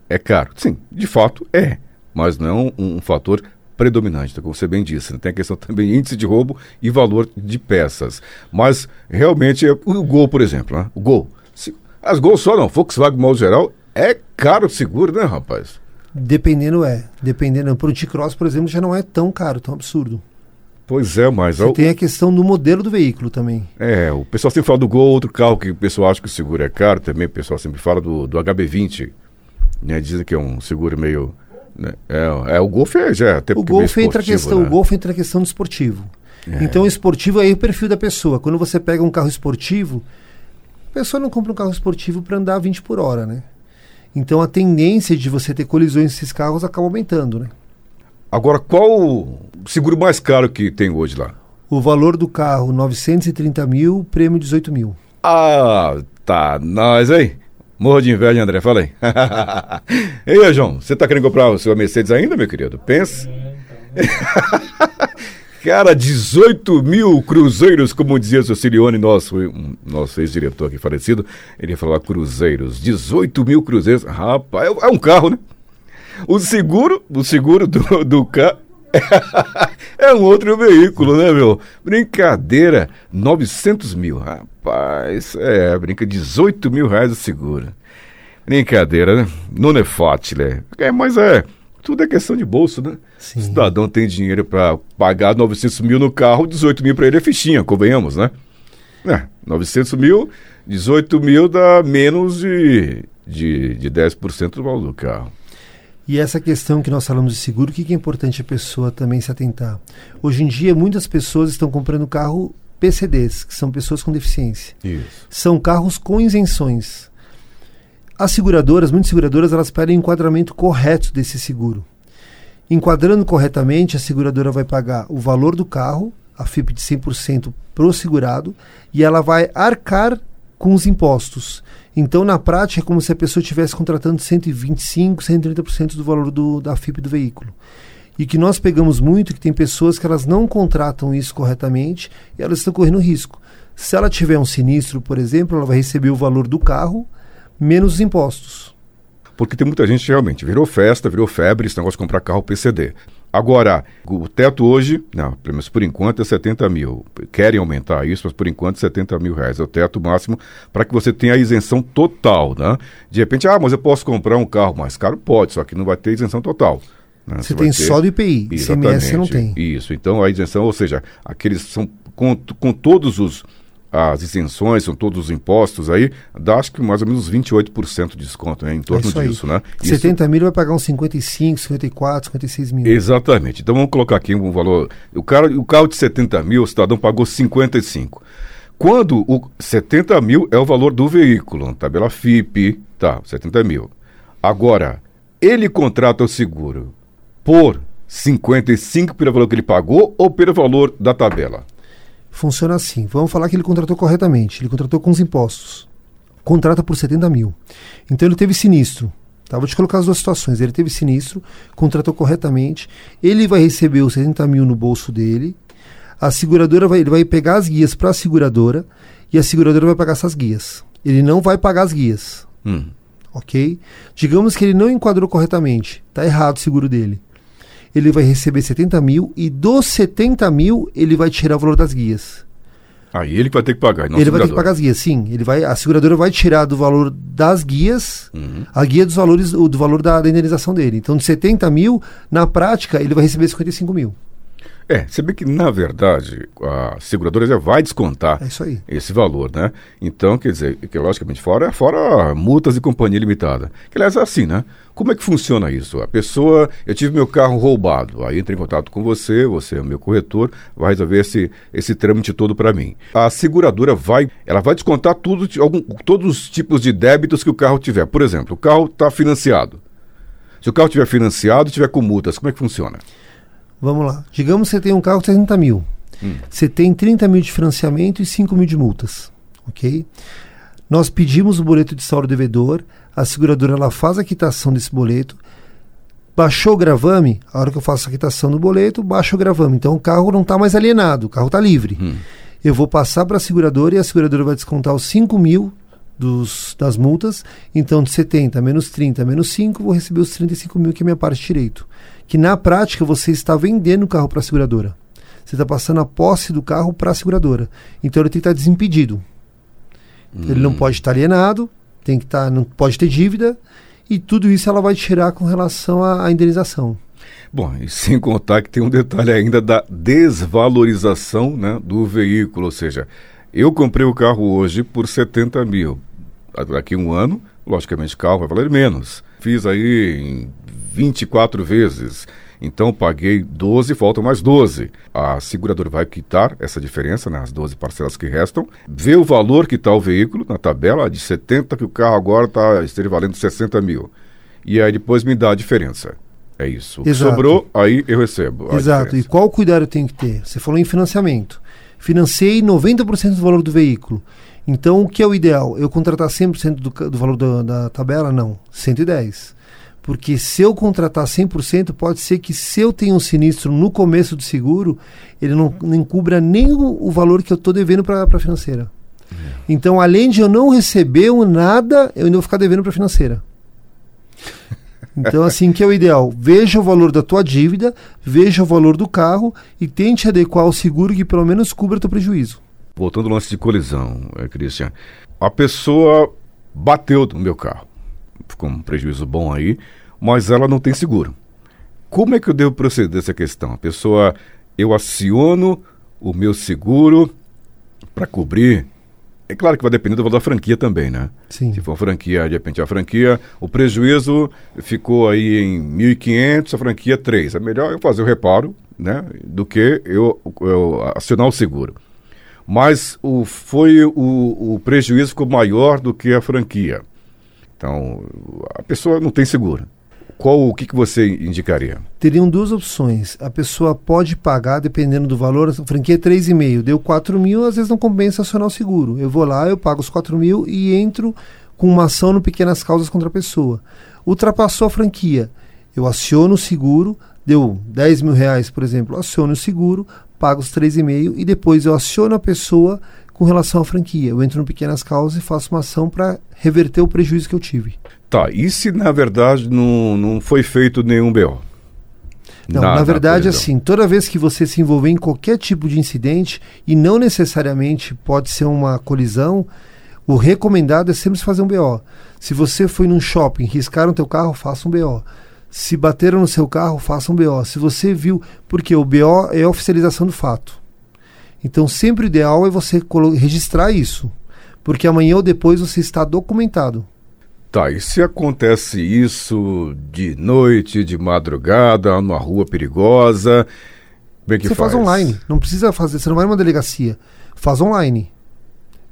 é caro. Sim, de fato é. Mas não é um, um fator predominante, como você bem disse. Né? Tem a questão também índice de roubo e valor de peças. Mas realmente, o Gol, por exemplo, né? o Gol. Se, as Gol só não, Volkswagen, modo geral, é caro o seguro, né, rapaz? Dependendo é. Dependendo. Para o T-Cross, por exemplo, já não é tão caro, tão absurdo. Pois é, mas... Você tem a questão do modelo do veículo também. É, o pessoal sempre fala do Gol, outro carro que o pessoal acha que o seguro é caro também, o pessoal sempre fala do, do HB20, né? Dizem que é um seguro meio... Né? É, é, o Golf é, já é até o Golf entra a questão, né? O Golf entra a questão do esportivo. É. Então o esportivo é o perfil da pessoa. Quando você pega um carro esportivo, a pessoa não compra um carro esportivo para andar 20 por hora, né? Então a tendência de você ter colisões nesses carros acaba aumentando, né? Agora, qual o seguro mais caro que tem hoje lá? O valor do carro, 930 mil, prêmio 18 mil. Ah, tá. Nós, hein? Morro de inveja, André, fala aí. Ei, João, você tá querendo comprar o seu Mercedes ainda, meu querido? Pensa. Cara, 18 mil cruzeiros, como dizia o Sicilione, nosso, nosso ex-diretor aqui falecido, ele falava cruzeiros, 18 mil cruzeiros, rapaz, é um carro, né? O seguro, o seguro do, do carro é um outro veículo, né, meu? Brincadeira, 900 mil, rapaz, é, brinca, 18 mil reais o seguro. Brincadeira, né? Não é fácil, né? É, mas é, tudo é questão de bolso, né? Sim. O cidadão tem dinheiro para pagar 900 mil no carro, 18 mil para ele é fichinha, convenhamos, né? É, 900 mil, 18 mil dá menos de, de, de 10% do valor do carro. E essa questão que nós falamos de seguro, o que, é importante a pessoa também se atentar? Hoje em dia, muitas pessoas estão comprando carro PCDs, que são pessoas com deficiência. Isso. São carros com isenções. As seguradoras, muitas seguradoras, elas pedem o enquadramento correto desse seguro. Enquadrando corretamente, a seguradora vai pagar o valor do carro, a FIP de 100% para o segurado, e ela vai arcar com os impostos. Então, na prática, é como se a pessoa estivesse contratando 125%, 130% do valor do, da FIP do veículo. E que nós pegamos muito que tem pessoas que elas não contratam isso corretamente e elas estão correndo risco. Se ela tiver um sinistro, por exemplo, ela vai receber o valor do carro, menos os impostos. Porque tem muita gente realmente, virou festa, virou febre esse negócio de comprar carro PCD. Agora, o teto hoje, não, pelo menos por enquanto é 70 mil. Querem aumentar isso, mas por enquanto 70 mil reais é o teto máximo para que você tenha a isenção total, né? De repente, ah, mas eu posso comprar um carro mais caro? Pode, só que não vai ter isenção total. Né? Você, você tem ter... só do IPI, ICMS não tem. Isso, então a isenção, ou seja, aqueles são com, com todos os as isenções, são todos os impostos aí, dá acho que mais ou menos 28% de desconto, né? Em torno é disso, né? 70 isso... mil vai pagar uns 55, 54, 56 mil. Exatamente. Então vamos colocar aqui um valor. O, cara, o carro de 70 mil, o cidadão pagou 55. Quando o 70 mil é o valor do veículo, tabela FIP, tá, 70 mil. Agora, ele contrata o seguro por 55 pelo valor que ele pagou ou pelo valor da tabela? Funciona assim. Vamos falar que ele contratou corretamente. Ele contratou com os impostos. Contrata por 70 mil. Então ele teve sinistro. Tá? Vou te colocar as duas situações. Ele teve sinistro, contratou corretamente, ele vai receber os 70 mil no bolso dele, a seguradora vai, ele vai pegar as guias para a seguradora e a seguradora vai pagar essas guias. Ele não vai pagar as guias. Hum. Ok? Digamos que ele não enquadrou corretamente. Tá errado o seguro dele. Ele vai receber 70 mil e dos 70 mil ele vai tirar o valor das guias. Aí ele que vai ter que pagar, não ele vai ter que pagar as guias, sim. Ele vai, a seguradora vai tirar do valor das guias Uhum. a guia dos valores, do valor da, da indenização dele. Então, de 70 mil, na prática, ele vai receber 55 mil. É, você vê que, na verdade, a seguradora já vai descontar É esse valor, né? Então, quer dizer, que logicamente fora, fora multas e companhia limitada. Que aliás é assim, né? Como é que funciona isso? A pessoa, eu tive meu carro roubado, aí entra em contato com você, você é o meu corretor, vai resolver esse, esse trâmite todo para mim. A seguradora vai, ela vai descontar tudo, algum, todos os tipos de débitos que o carro tiver. Por exemplo, o carro está financiado. Se o carro estiver financiado e tiver com multas, como é que funciona? Vamos lá. Digamos que você tem um carro de 60 mil. Você tem 30 mil de financiamento e 5 mil de multas. Ok? Nós pedimos o boleto de saldo devedor, a seguradora ela faz a quitação desse boleto. Baixou o gravame, a hora que eu faço a quitação do boleto, baixa o gravame. Então o carro não está mais alienado, o carro está livre. Eu vou passar para a seguradora e a seguradora vai descontar os 5 mil dos, das multas. Então de 70 menos 30 menos 5, vou receber os 35 mil que é minha parte direito. Que na prática você está vendendo o carro para a seguradora. Você está passando a posse do carro para a seguradora. Então ele tem que estar desimpedido. Ele não pode estar alienado, tem que estar, não pode ter dívida e tudo isso ela vai tirar com relação à, à indenização. Bom, e sem contar que tem um detalhe ainda da desvalorização né, do veículo, ou seja, eu comprei o carro hoje por 70 mil. Daqui a um ano, logicamente, o carro vai valer menos. Fiz aí em 24 vezes. Então paguei 12, faltam mais 12. A seguradora vai quitar essa diferença, né, as 12 parcelas que restam, vê o valor que está o veículo na tabela de 70, que o carro agora tá, esteja valendo 60 mil. E aí depois me dá a diferença. É isso. Sobrou, aí eu recebo. Exato. E diferença. qual cuidado eu tenho que ter? Você falou em financiamento. Financei 90% do valor do veículo. Então, o que é o ideal? Eu contratar 100% do, do valor da, da tabela? Não. 110. Porque se eu contratar 100%, pode ser que se eu tenho um sinistro no começo do seguro, ele não, não cubra nem o, o valor que eu estou devendo para a financeira. Então, além de eu não receber o nada, eu ainda vou ficar devendo para a financeira. Então, assim, que é o ideal? Veja o valor da tua dívida, veja o valor do carro e tente adequar o seguro que pelo menos cubra teu prejuízo. Voltando ao lance de colisão, eh, Christian. A pessoa bateu no meu carro. Ficou um prejuízo bom aí, mas ela não tem seguro. Como é que eu devo proceder essa questão? A pessoa, eu aciono o meu seguro para cobrir. É claro que vai depender do valor da franquia também, né? Sim. Se for franquia, de repente a franquia, o prejuízo ficou aí em 1.500, a franquia 3. É melhor eu fazer o reparo, né? Do que eu, eu acionar o seguro. Mas o, foi o, o prejuízo ficou maior do que a franquia. Então, a pessoa não tem seguro. Qual o que, que você indicaria? Teriam duas opções. A pessoa pode pagar, dependendo do valor, a franquia é 3,5, deu 4 mil, às vezes não compensa acionar o seguro. Eu vou lá, eu pago os 4 mil e entro com uma ação no Pequenas Causas contra a pessoa. Ultrapassou a franquia, eu aciono o seguro, deu 10 mil reais, por exemplo, aciono o seguro, pago os 3,5 e depois eu aciono a pessoa com relação à franquia. Eu entro no Pequenas Causas e faço uma ação para reverter o prejuízo que eu tive. Tá, e se na verdade não, não foi feito nenhum BO? Não, na, verdade, colisão? assim, toda vez que você se envolver em qualquer tipo de incidente, e não necessariamente pode ser uma colisão, o recomendado é sempre fazer um BO. Se você foi num shopping, riscaram teu carro, faça um BO. Se bateram no seu carro, faça um BO. Se você viu, porque o BO é a oficialização do fato. Então, sempre o ideal é você registrar isso, porque amanhã ou depois você está documentado. Tá, e se acontece isso de noite, de madrugada, numa rua perigosa, como é que você faz? online. Não precisa fazer, você não vai numa delegacia. Faz online.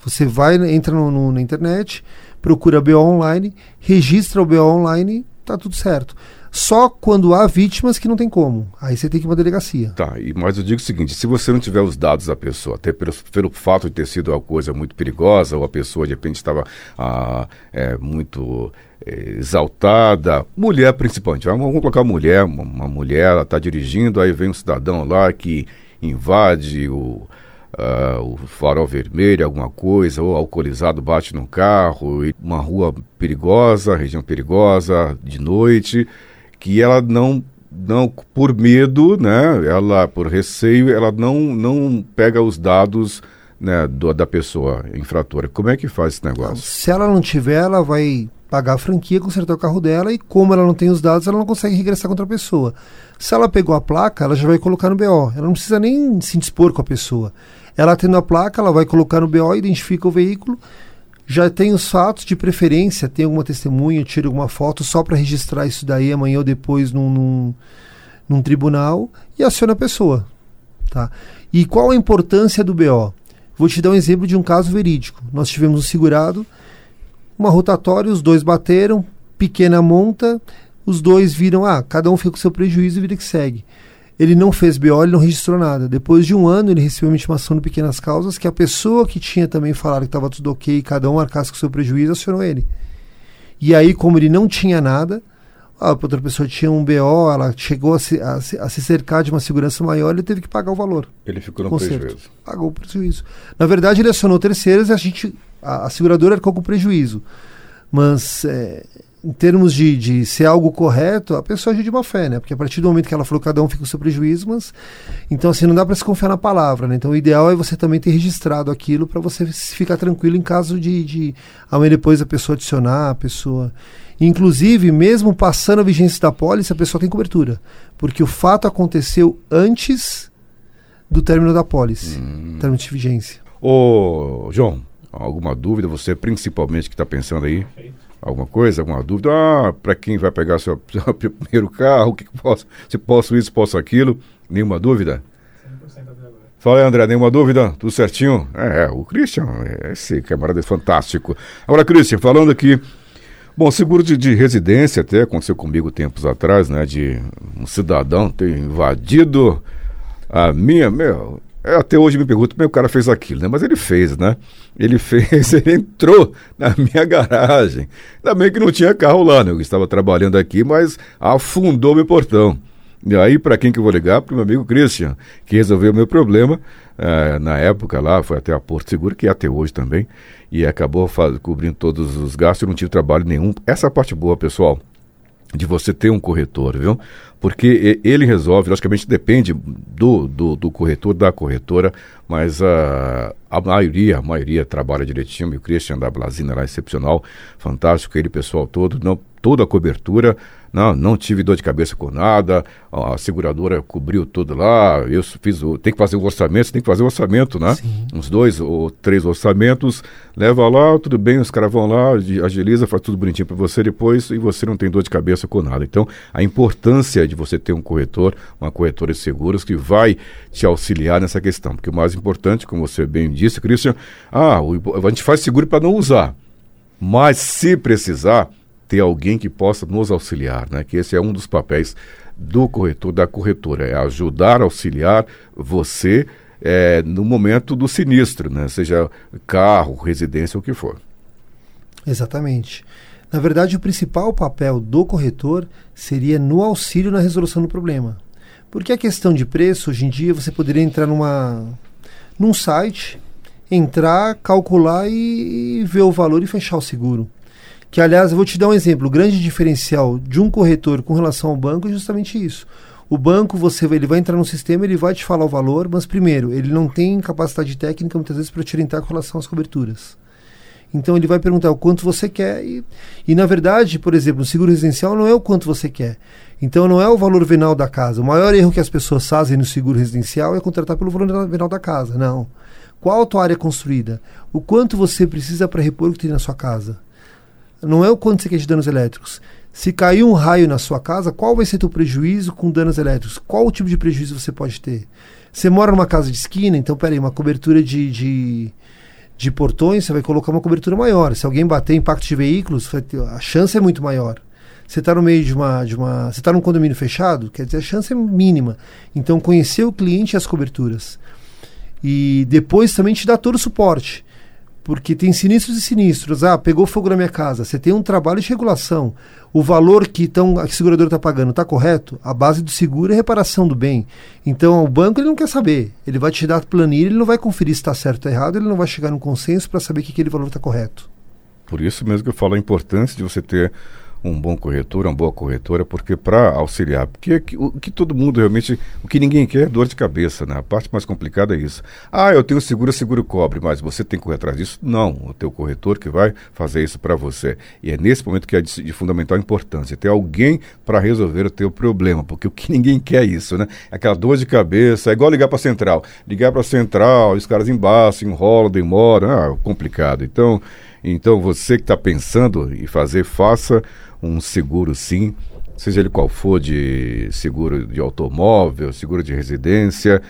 Você vai, entra no- no- na internet, procura BO online, registra o BO online, tá tudo certo. Só quando há vítimas que não tem como. Aí você tem que ir uma delegacia. Tá, e, mas eu digo o seguinte: se você não tiver os dados da pessoa, até pelo, pelo fato de ter sido uma coisa muito perigosa, ou a pessoa de repente estava ah, é, muito é, exaltada, mulher principalmente, vamos, colocar mulher, uma, mulher, ela está dirigindo, aí vem um cidadão lá que invade o. Uh, o farol vermelho, alguma coisa, ou alcoolizado bate no carro, uma rua perigosa, região perigosa, de noite, que ela não não por medo, né? Ela por receio, ela não não pega os dados né, do, da pessoa infratora. Como é que faz esse negócio? Se ela não tiver, ela vai pagar a franquia, consertar o carro dela e como ela não tem os dados, ela não consegue regressar contra a pessoa. Se ela pegou a placa, ela já vai colocar no BO. Ela não precisa nem se dispor com a pessoa. Ela tendo a placa, ela vai colocar no BO, identifica o veículo já tem os fatos de preferência, tem alguma testemunha, tira alguma foto só para registrar isso daí amanhã ou depois num, num, num, tribunal e aciona a pessoa. Tá? E qual a importância do BO? Vou te dar um exemplo de um caso verídico. Nós tivemos um segurado, uma rotatória, os dois bateram, pequena monta, os dois viram, ah, cada um fica com seu prejuízo e vida que segue ele não fez BO, ele não registrou nada. Depois de um ano, ele recebeu uma intimação de pequenas causas que a pessoa que tinha também falado que estava tudo ok, cada um arcasse com o seu prejuízo, acionou ele. E aí, como ele não tinha nada, a outra pessoa tinha um BO, ela chegou a se, a, a se cercar de uma segurança maior, ele teve que pagar o valor. Ele ficou no conserto. prejuízo. Pagou o prejuízo. Na verdade, ele acionou terceiros e a gente, a, a seguradora arcou com prejuízo. Mas é, em termos de, de ser algo correto, a pessoa agiu de má fé, né? Porque a partir do momento que ela falou, cada um fica com o seu prejuízo, mas. Então, assim, não dá para se confiar na palavra, né? Então, o ideal é você também ter registrado aquilo para você ficar tranquilo em caso de, de. Amanhã depois a pessoa adicionar, a pessoa. Inclusive, mesmo passando a vigência da pólice, a pessoa tem cobertura. Porque o fato aconteceu antes do término da pólice, hum. término de vigência. Ô, João, alguma dúvida? Você principalmente que está pensando aí? Perfeito alguma coisa, alguma dúvida, ah, para quem vai pegar seu, seu primeiro carro, o que, que posso, se posso isso, posso aquilo, nenhuma dúvida? 100% até agora. Fala aí, André, nenhuma dúvida? Tudo certinho? É, o Christian, é, esse camarada é fantástico. Agora, Christian, falando aqui, bom, seguro de, de residência até aconteceu comigo tempos atrás, né, de um cidadão ter invadido a minha, meu, eu até hoje me pergunto como é o cara fez aquilo, né? Mas ele fez, né? Ele fez, ele entrou na minha garagem. Ainda bem que não tinha carro lá, né? Eu estava trabalhando aqui, mas afundou meu portão. E aí, para quem que eu vou ligar? Para o meu amigo Christian, que resolveu o meu problema. É, na época lá, foi até a Porto Seguro, que é até hoje também. E acabou faz, cobrindo todos os gastos, eu não tive trabalho nenhum. Essa é parte boa, pessoal de você ter um corretor, viu? Porque ele resolve, logicamente depende do, do, do corretor, da corretora, mas a, a maioria, a maioria trabalha direitinho. E o Christian da Blasina lá, excepcional, fantástico, ele, pessoal todo, não, toda a cobertura não, não tive dor de cabeça com nada, a seguradora cobriu tudo lá, eu fiz o. Tem que fazer o orçamento, tem que fazer o orçamento, né? Sim. Uns dois ou três orçamentos, leva lá, tudo bem, os caras vão lá, agiliza, faz tudo bonitinho para você depois e você não tem dor de cabeça com nada. Então, a importância de você ter um corretor, uma corretora de seguros que vai te auxiliar nessa questão. Porque o mais importante, como você bem disse, Christian, ah, a gente faz seguro para não usar. Mas se precisar, ter alguém que possa nos auxiliar, né? Que esse é um dos papéis do corretor, da corretora, é ajudar, auxiliar você é, no momento do sinistro, né? Seja carro, residência, o que for. Exatamente. Na verdade, o principal papel do corretor seria no auxílio na resolução do problema. Porque a questão de preço, hoje em dia, você poderia entrar numa, num site, entrar, calcular e, e ver o valor e fechar o seguro. Que, aliás, eu vou te dar um exemplo. O grande diferencial de um corretor com relação ao banco é justamente isso. O banco, você ele vai entrar no sistema, ele vai te falar o valor, mas primeiro, ele não tem capacidade técnica muitas vezes para te orientar com relação às coberturas. Então ele vai perguntar o quanto você quer e, e na verdade, por exemplo, o seguro residencial não é o quanto você quer. Então não é o valor venal da casa. O maior erro que as pessoas fazem no seguro residencial é contratar pelo valor venal da casa. Não. Qual a tua área construída? O quanto você precisa para repor o que tem na sua casa? Não é o quanto você quer de danos elétricos. Se cair um raio na sua casa, qual vai ser teu prejuízo com danos elétricos? Qual o tipo de prejuízo você pode ter? Você mora numa casa de esquina, então peraí, uma cobertura de, de, de portões, você vai colocar uma cobertura maior. Se alguém bater impacto de veículos, a chance é muito maior. Você está no meio de uma, de uma. Você está num condomínio fechado, quer dizer, a chance é mínima. Então, conhecer o cliente e as coberturas. E depois também te dá todo o suporte. Porque tem sinistros e sinistros. Ah, pegou fogo na minha casa. Você tem um trabalho de regulação. O valor que tão, a seguradora está pagando está correto? A base do seguro é reparação do bem. Então, o banco ele não quer saber. Ele vai te dar planilha, ele não vai conferir se está certo ou errado, ele não vai chegar num consenso para saber que aquele valor está correto. Por isso mesmo que eu falo a importância de você ter um bom corretor, uma boa corretora, porque para auxiliar, porque o que todo mundo realmente, o que ninguém quer é dor de cabeça, né? A parte mais complicada é isso. Ah, eu tenho seguro, seguro cobre, mas você tem que correr atrás disso? Não, o teu corretor que vai fazer isso para você. E é nesse momento que é de, de fundamental importância, ter alguém para resolver o teu problema, porque o que ninguém quer é isso, né? Aquela dor de cabeça, é igual ligar para central. Ligar para central, os caras embaixo, enrolam, demoram, ah, complicado. Então, então você que está pensando em fazer, faça um seguro sim, seja ele qual for, de seguro de automóvel, seguro de residência,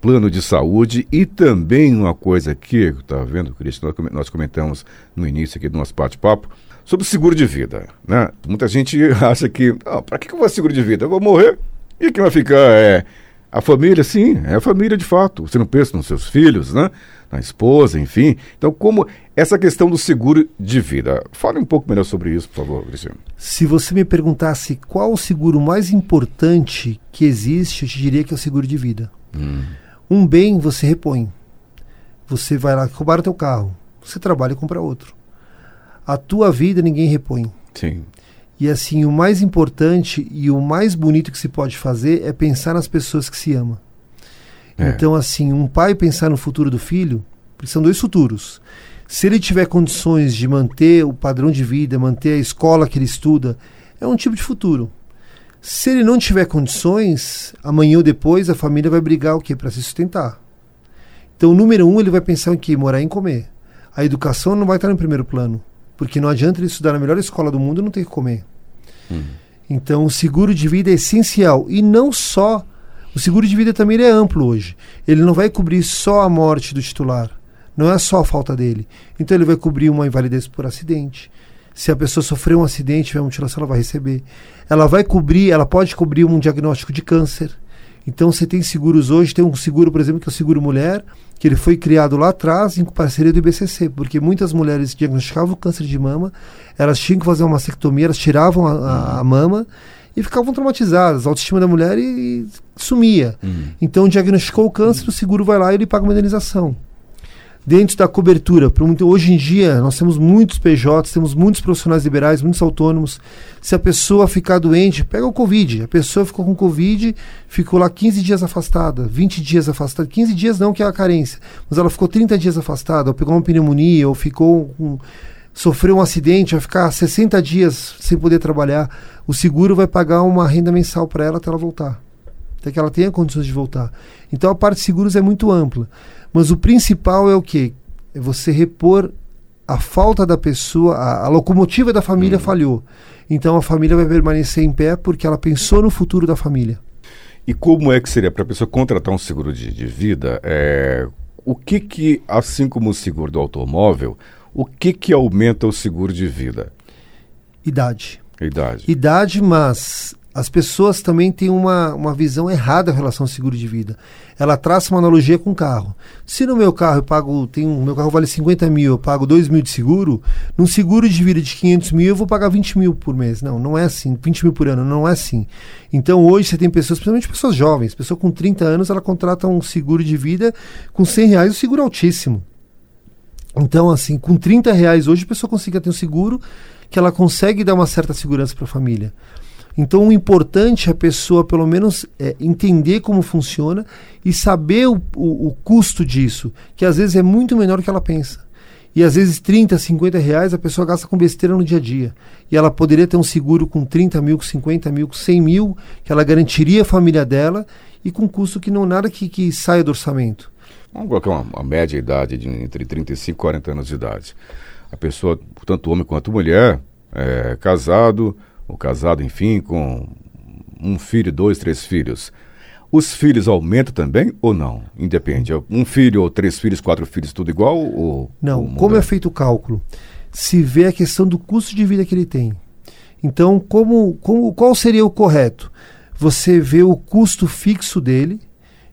plano de saúde e também uma coisa aqui, tá vendo, Cristian, nós comentamos no início aqui do nosso bate-papo, sobre seguro de vida, né? Muita gente acha que, ah, para que eu vou seguro de vida? Eu vou morrer e quem vai ficar é a família, sim, é a família de fato. Você não pensa nos seus filhos, né? Na esposa, enfim. Então, como essa questão do seguro de vida? Fale um pouco melhor sobre isso, por favor, Cristiano. Se você me perguntasse qual o seguro mais importante que existe, eu te diria que é o seguro de vida. Hum. Um bem você repõe. Você vai lá roubar o teu carro. Você trabalha e compra outro. A tua vida ninguém repõe. Sim. E assim, o mais importante e o mais bonito que se pode fazer é pensar nas pessoas que se ama. É. Então, assim, um pai pensar no futuro do filho, são dois futuros. Se ele tiver condições de manter o padrão de vida, manter a escola que ele estuda, é um tipo de futuro. Se ele não tiver condições, amanhã ou depois a família vai brigar o quê? Para se sustentar. Então, número um, ele vai pensar em que? Morar em comer. A educação não vai estar no primeiro plano. Porque não adianta ele estudar na melhor escola do mundo e não ter que comer. Uhum. Então, o seguro de vida é essencial. E não só. O seguro de vida também é amplo hoje. Ele não vai cobrir só a morte do titular. Não é só a falta dele. Então, ele vai cobrir uma invalidez por acidente. Se a pessoa sofreu um acidente, tiver mutilação, ela vai receber. Ela vai cobrir, ela pode cobrir um diagnóstico de câncer. Então, você tem seguros hoje. Tem um seguro, por exemplo, que é o Seguro Mulher que ele foi criado lá atrás em parceria do IBCC, porque muitas mulheres diagnosticavam câncer de mama, elas tinham que fazer uma mastectomia, elas tiravam a, a, a mama e ficavam traumatizadas, a autoestima da mulher e, e sumia. Uhum. Então diagnosticou o câncer, uhum. o seguro vai lá e ele paga uma indenização dentro da cobertura. Hoje em dia, nós temos muitos PJs, temos muitos profissionais liberais, muitos autônomos. Se a pessoa ficar doente, pega o Covid. A pessoa ficou com Covid, ficou lá 15 dias afastada, 20 dias afastada. 15 dias não, que é a carência. Mas ela ficou 30 dias afastada, ou pegou uma pneumonia, ou ficou sofreu um acidente, vai ficar 60 dias sem poder trabalhar. O seguro vai pagar uma renda mensal para ela até ela voltar. Até que ela tenha condições de voltar. Então a parte de seguros é muito ampla. Mas o principal é o quê? É você repor a falta da pessoa, a, a locomotiva da família hum. falhou. Então a família vai permanecer em pé porque ela pensou no futuro da família. E como é que seria para a pessoa contratar um seguro de, de vida? É, o que que, assim como o seguro do automóvel, o que que aumenta o seguro de vida? Idade. Idade. Idade, mas as pessoas também têm uma, uma visão errada em relação ao seguro de vida. Ela traça uma analogia com o carro. Se no meu carro eu pago, tem um, meu carro vale 50 mil, eu pago 2 mil de seguro, num seguro de vida de 500 mil eu vou pagar 20 mil por mês. Não, não é assim. 20 mil por ano, não é assim. Então hoje você tem pessoas, principalmente pessoas jovens, pessoa com 30 anos, ela contrata um seguro de vida com 100 reais, o seguro altíssimo. Então, assim, com 30 reais hoje a pessoa consegue ter um seguro que ela consegue dar uma certa segurança para a família. Então, o importante é a pessoa, pelo menos, é, entender como funciona e saber o, o, o, custo disso, que às vezes é muito menor do que ela pensa. E às vezes 30, 50 reais a pessoa gasta com besteira no dia a dia. E ela poderia ter um seguro com 30 mil, com 50 mil, com 100 mil, que ela garantiria a família dela e com custo que não nada que, que saia do orçamento. Vamos colocar uma, uma média idade de entre 35 e 40 anos de idade. A pessoa, tanto homem quanto mulher, é, casado, o casado, enfim, com um filho, dois, três filhos. Os filhos aumentam também ou não? Independe. Um filho ou três filhos, quatro filhos, tudo igual? Ou, não. Ou como é feito o cálculo? Se vê a questão do custo de vida que ele tem. Então, como, como, qual seria o correto? Você vê o custo fixo dele.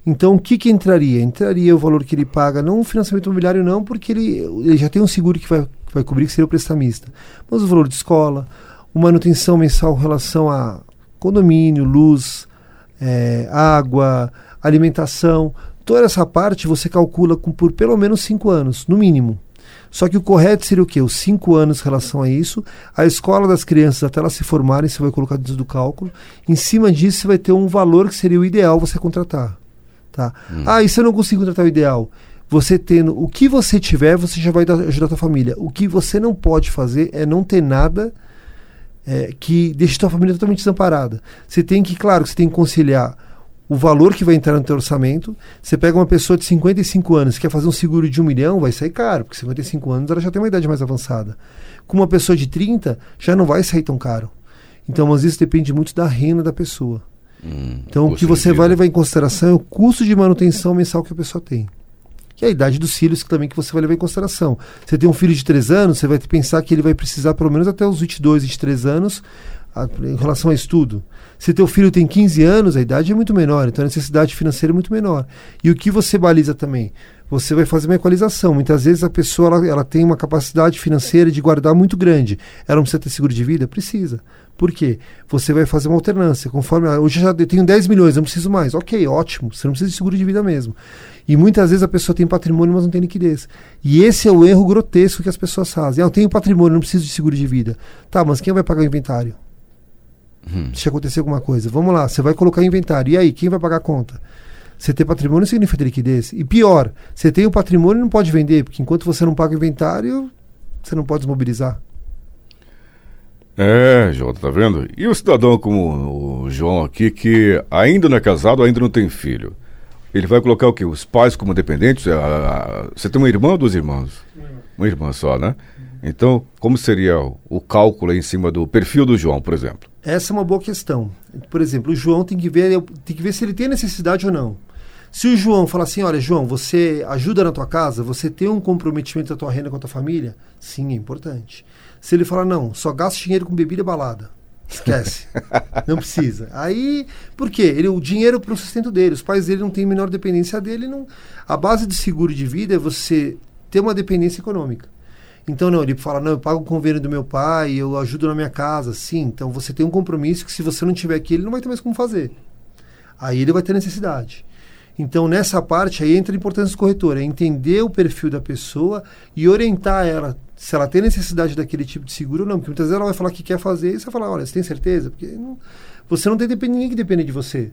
Então, o que, que entraria? Entraria o valor que ele paga, não o financiamento imobiliário, não, porque ele, ele já tem um seguro que vai, que vai cobrir, que seria o prestamista. Mas o valor de escola, manutenção mensal em relação a condomínio, luz, é, água, alimentação, toda essa parte você calcula com, por pelo menos cinco anos, no mínimo. Só que o correto seria o quê? Os cinco anos em relação a isso. A escola das crianças, até elas se formarem, você vai colocar dentro do cálculo. Em cima disso, você vai ter um valor que seria o ideal você contratar. Tá? Hum. Ah, e se eu não consigo contratar o ideal? Você tendo o que você tiver, você já vai ajudar a tua família. O que você não pode fazer é não ter nada é, que deixe a tua família totalmente desamparada. Você tem que, claro, você tem que conciliar o valor que vai entrar no teu orçamento. Você pega uma pessoa de 55 anos que quer fazer um seguro de um milhão, vai sair caro, porque 55 anos ela já tem uma idade mais avançada. Com uma pessoa de 30, já não vai sair tão caro. Então, mas isso depende muito da renda da pessoa. Hum, então, o que você vai levar em consideração é o custo de manutenção mensal que a pessoa tem. E a idade dos filhos que também que você vai levar em consideração. Você tem um filho de 3 anos, você vai pensar que ele vai precisar pelo menos até os 22, 23 anos a, em relação a estudo. Se teu filho tem 15 anos, a idade é muito menor, então a necessidade financeira é muito menor. E o que você baliza também? Você vai fazer uma equalização. Muitas vezes a pessoa ela, ela tem uma capacidade financeira de guardar muito grande. Ela não precisa ter seguro de vida? Precisa. Por quê? Você vai fazer uma alternância. Conforme. Hoje eu já tenho 10 milhões, não preciso mais. Ok, ótimo. Você não precisa de seguro de vida mesmo. E muitas vezes a pessoa tem patrimônio, mas não tem liquidez. E esse é o erro grotesco que as pessoas fazem. Ah, eu tenho patrimônio, não preciso de seguro de vida. Tá, mas quem vai pagar o inventário? Hum. Se acontecer alguma coisa. Vamos lá, você vai colocar inventário. E aí, quem vai pagar a conta? Você ter patrimônio significa ter liquidez. E pior, você tem o patrimônio e não pode vender, porque enquanto você não paga o inventário, você não pode desmobilizar. É, João, tá vendo? E o cidadão como o João aqui, que ainda não é casado, ainda não tem filho. Ele vai colocar o quê? Os pais como dependentes? Você tem uma irmã ou duas irmãs? Uma irmã só, né? Então, como seria o cálculo em cima do perfil do João, por exemplo? Essa é uma boa questão. Por exemplo, o João tem que ver, tem que ver se ele tem necessidade ou não. Se o João falar assim, olha, João, você ajuda na tua casa, você tem um comprometimento da tua renda com a tua família? Sim, é importante. Se ele falar, não, só gasta dinheiro com bebida e balada, esquece. não precisa. Aí, por quê? Ele, o dinheiro para o sustento dele. Os pais dele não têm menor dependência dele. Não... A base de seguro de vida é você ter uma dependência econômica. Então, não, ele fala, não, eu pago o convênio do meu pai, eu ajudo na minha casa. Sim, então você tem um compromisso que se você não tiver aqui, ele não vai ter mais como fazer. Aí ele vai ter necessidade. Então, nessa parte aí entra a importância do corretor, é entender o perfil da pessoa e orientar ela se ela tem necessidade daquele tipo de seguro ou não. Porque muitas vezes ela vai falar que quer fazer e você vai falar, olha, você tem certeza? Porque não, você não tem ninguém que depende de você.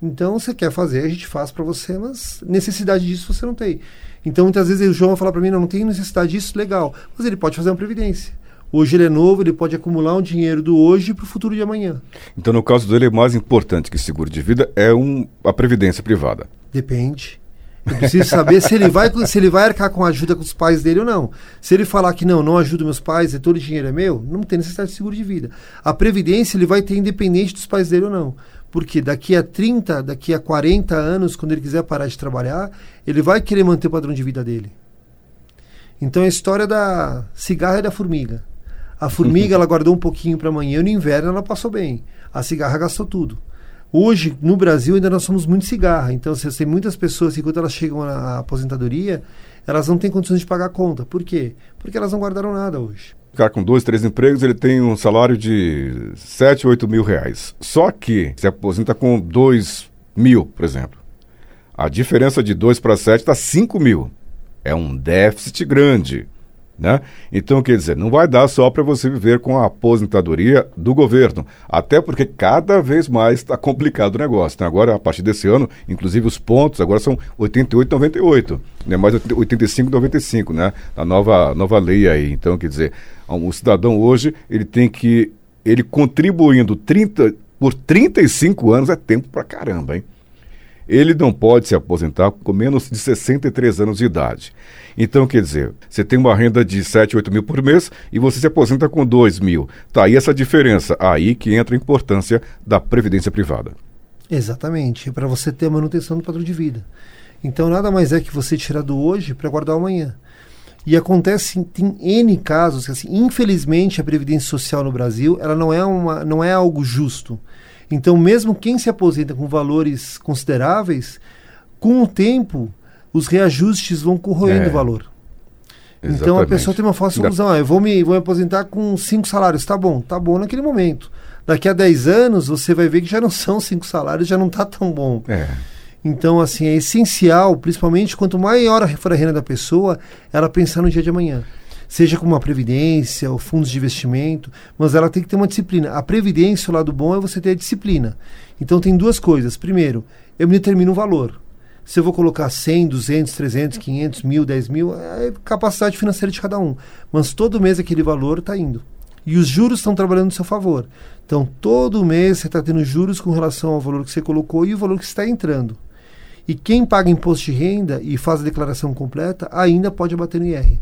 Então, você quer fazer, a gente faz para você, mas necessidade disso você não tem. Então, muitas vezes o João vai falar para mim, não, não tenho necessidade disso, legal. Mas ele pode fazer uma previdência. Hoje ele é novo, ele pode acumular um dinheiro do hoje para o futuro de amanhã. Então, no caso dele, é mais importante que seguro de vida é um, a previdência privada. Depende. Eu preciso saber se ele vai se ele vai arcar com a ajuda dos pais dele ou não. Se ele falar que não, não ajuda meus pais e todo o dinheiro é meu, não tem necessidade de seguro de vida. A previdência ele vai ter independente dos pais dele ou não. Porque daqui a 30, daqui a 40 anos, quando ele quiser parar de trabalhar, ele vai querer manter o padrão de vida dele. Então a história da cigarra e da formiga. A formiga ela guardou um pouquinho para amanhã, e no inverno ela passou bem. A cigarra gastou tudo. Hoje, no Brasil, ainda nós somos muito cigarra. Então, você tem muitas pessoas que, quando elas chegam à aposentadoria, elas não têm condições de pagar a conta. Por quê? Porque elas não guardaram nada hoje cara com dois, três empregos, ele tem um salário de 7, 8 mil reais. Só que se aposenta com 2 mil, por exemplo. A diferença de 2 para 7 está 5 mil. É um déficit grande. Né? Então, quer dizer, não vai dar só para você viver com a aposentadoria do governo, até porque cada vez mais está complicado o negócio. Né? Agora, a partir desse ano, inclusive os pontos agora são 88, 98, né? mais 85, 95, né? A nova, nova lei aí. Então, quer dizer, o cidadão hoje, ele tem que, ele contribuindo 30, por 35 anos é tempo para caramba, hein? Ele não pode se aposentar com menos de 63 anos de idade. Então, quer dizer, você tem uma renda de 7, 8 mil por mês e você se aposenta com 2 mil. Tá aí essa diferença. Aí que entra a importância da previdência privada. Exatamente, para você ter a manutenção do padrão de vida. Então, nada mais é que você tirar do hoje para guardar amanhã. E acontece tem N casos que, assim, infelizmente, a Previdência Social no Brasil ela não, é uma, não é algo justo. Então, mesmo quem se aposenta com valores consideráveis, com o tempo, os reajustes vão corroendo é. o valor. Exatamente. Então a pessoa tem uma falsa ilusão. Ah, eu vou me, vou me aposentar com cinco salários. Tá bom, tá bom naquele momento. Daqui a 10 anos você vai ver que já não são cinco salários, já não está tão bom. É. Então, assim, é essencial, principalmente quanto maior for a renda da pessoa, ela pensar no dia de amanhã. Seja com uma previdência ou fundos de investimento, mas ela tem que ter uma disciplina. A previdência, o lado bom é você ter a disciplina. Então, tem duas coisas. Primeiro, eu me determino um valor. Se eu vou colocar 100, 200, 300, 500, mil, 10 mil, é capacidade financeira de cada um. Mas todo mês aquele valor está indo. E os juros estão trabalhando no seu favor. Então, todo mês você está tendo juros com relação ao valor que você colocou e o valor que está entrando. E quem paga imposto de renda e faz a declaração completa ainda pode abater no IR.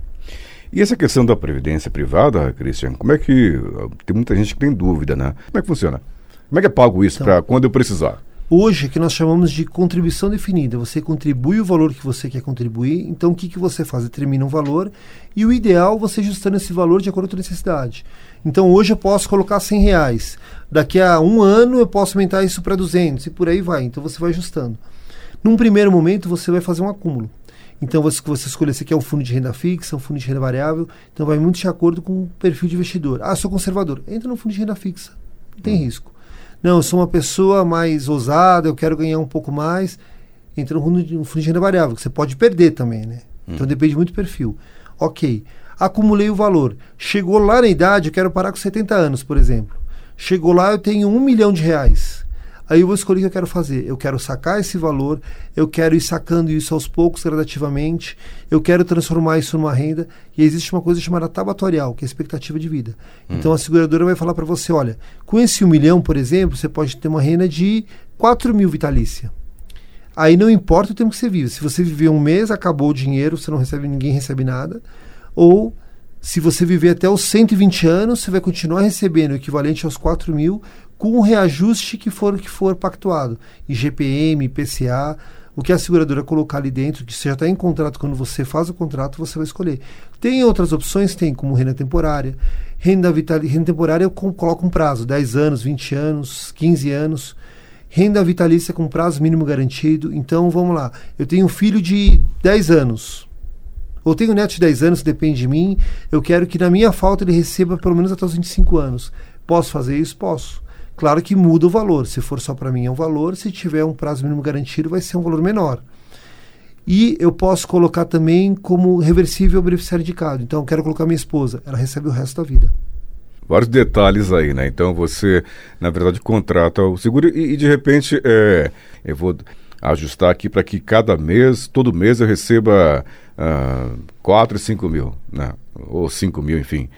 E essa questão da previdência privada, Cristian, como é que. Tem muita gente que tem dúvida, né? Como é que funciona? Como é que é pago isso então, para quando eu precisar? Hoje, que nós chamamos de contribuição definida. Você contribui o valor que você quer contribuir, então o que, que você faz? Determina um valor e o ideal você ajustando esse valor de acordo com a necessidade. Então hoje eu posso colocar 100 reais. Daqui a um ano eu posso aumentar isso para 200 e por aí vai. Então você vai ajustando. Num primeiro momento você vai fazer um acúmulo. Então você, você escolher se quer um fundo de renda fixa, um fundo de renda variável. Então vai muito de acordo com o perfil de investidor. Ah, sou conservador. Entra no fundo de renda fixa. Não tem hum. risco. Não, eu sou uma pessoa mais ousada, eu quero ganhar um pouco mais. Entra no fundo de, fundo de renda variável, que você pode perder também, né? Hum. Então depende muito do perfil. Ok, acumulei o valor. Chegou lá na idade, eu quero parar com 70 anos, por exemplo. Chegou lá, eu tenho um milhão de reais. Aí eu vou escolher o que eu quero fazer. Eu quero sacar esse valor, eu quero ir sacando isso aos poucos, gradativamente, eu quero transformar isso numa renda. E existe uma coisa chamada tabatorial, que é a expectativa de vida. Hum. Então a seguradora vai falar para você: olha, com esse um milhão, por exemplo, você pode ter uma renda de 4 mil vitalícia. Aí não importa o tempo que você vive. Se você viver um mês, acabou o dinheiro, você não recebe, ninguém recebe nada. Ou se você viver até os 120 anos, você vai continuar recebendo o equivalente aos 4 mil com o reajuste que for que for pactuado. IGPM, IPCA, o que a seguradora colocar ali dentro, que você já está em contrato, quando você faz o contrato, você vai escolher. Tem outras opções, tem como renda temporária. Renda, vital, renda temporária eu coloco um prazo, 10 anos, 20 anos, 15 anos. Renda vitalícia com prazo mínimo garantido. Então, vamos lá. Eu tenho um filho de 10 anos. Ou tenho um neto de 10 anos, depende de mim. Eu quero que na minha falta ele receba pelo menos até os 25 anos. Posso fazer isso? Posso. Claro que muda o valor. Se for só para mim é um valor, se tiver um prazo mínimo garantido vai ser um valor menor. E eu posso colocar também como reversível beneficiário indicado. Então eu quero colocar minha esposa, ela recebe o resto da vida. Vários detalhes aí, né? Então você, na verdade, contrata o seguro e, e de repente é, eu vou ajustar aqui para que cada mês, todo mês eu receba uh, 4 e 5 mil, né? Ou 5 mil, enfim.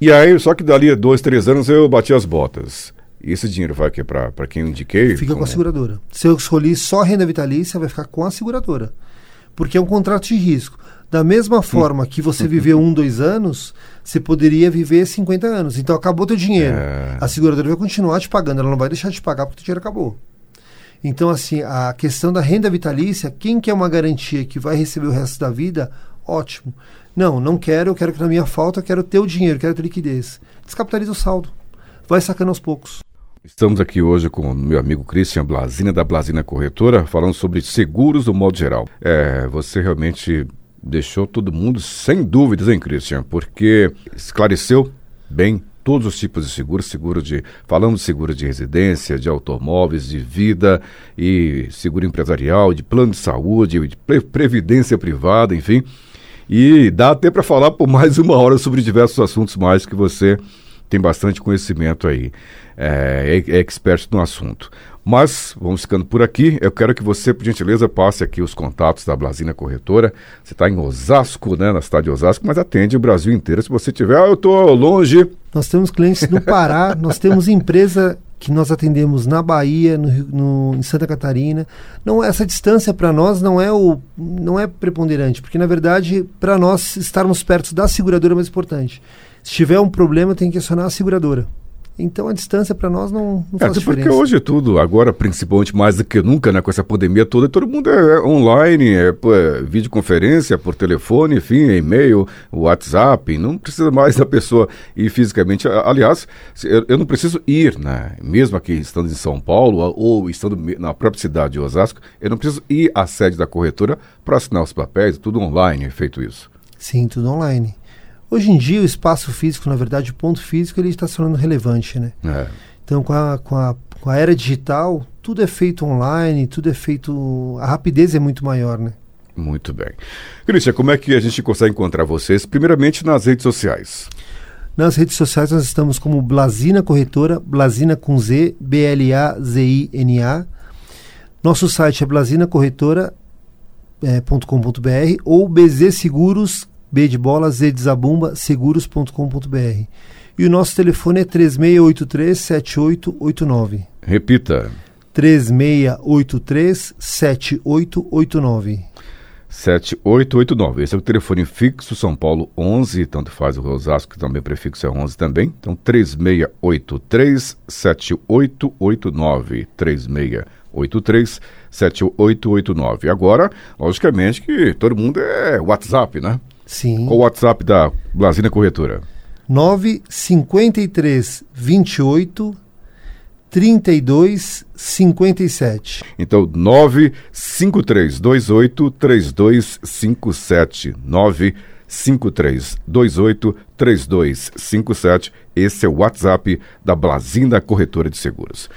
E aí, só que dali a dois, três anos eu bati as botas. E esse dinheiro vai aqui para quem eu indiquei? Fica com a seguradora. Se eu escolhi só renda vitalícia, vai ficar com a seguradora. Porque é um contrato de risco. Da mesma forma que você viveu um, dois anos, você poderia viver 50 anos. Então acabou teu dinheiro. É... A seguradora vai continuar te pagando, ela não vai deixar de pagar porque o dinheiro acabou. Então, assim, a questão da renda vitalícia, quem quer uma garantia que vai receber o resto da vida, ótimo. Não, não quero, eu quero que na minha falta, eu quero ter o dinheiro, quero ter liquidez. Descapitaliza o saldo. Vai sacando aos poucos. Estamos aqui hoje com o meu amigo Christian Blasina, da Blasina Corretora, falando sobre seguros do modo geral. É, você realmente deixou todo mundo sem dúvidas, hein, Christian? Porque esclareceu bem todos os tipos de seguros, seguro de, falamos de seguro de residência, de automóveis, de vida e seguro empresarial, de plano de saúde, de pre previdência privada, enfim. E dá até para falar por mais uma hora sobre diversos assuntos mais que você tem bastante conhecimento aí, é, é, é expert no assunto. Mas vamos ficando por aqui. Eu quero que você, por gentileza, passe aqui os contatos da Blasina Corretora. Você está em Osasco, né, na cidade de Osasco, mas atende o Brasil inteiro. Se você tiver, ah, eu estou longe. Nós temos clientes no Pará, nós temos empresa que nós atendemos na Bahia, no, no, em Santa Catarina. Não, essa distância para nós não é o não é preponderante, porque na verdade para nós estarmos perto da seguradora é mais importante. Se tiver um problema, tem que acionar a seguradora. Então a distância para nós não, não é, faz diferença. Porque hoje é tudo, agora principalmente mais do que nunca, né, com essa pandemia toda, todo mundo é, é online, é, é videoconferência, por telefone, enfim, e-mail, WhatsApp, não precisa mais da pessoa ir fisicamente. Aliás, eu, eu não preciso ir, né, mesmo aqui estando em São Paulo ou estando na própria cidade de Osasco, eu não preciso ir à sede da corretora para assinar os papéis, tudo online, é feito isso. Sim, tudo online. Hoje em dia, o espaço físico, na verdade, o ponto físico, ele está se tornando relevante, né? É. Então, com a, com, a, com a era digital, tudo é feito online, tudo é feito... A rapidez é muito maior, né? Muito bem. Cristian, como é que a gente consegue encontrar vocês? Primeiramente nas redes sociais. Nas redes sociais nós estamos como Blazina Corretora, Blazina com Z, B-L-A-Z-I-N-A. Nosso site é blazinacorretora.com.br eh, ou BZ Seguros B de bola, Z de zabumba, seguros.com.br. E o nosso telefone é 3683-7889. Repita. 3683-7889. 7889. Esse é o telefone fixo São Paulo 11, tanto faz o Osasco, que também prefixo é 11 também. Então 3683 7889 3683 7889. Agora, logicamente que todo mundo é WhatsApp, né? Sim. Qual o WhatsApp da Blasina Corretora? 953 28 32 57. Então, 953 28 3257. 953 28 3257. Esse é o WhatsApp da Blasina Corretora de Seguros.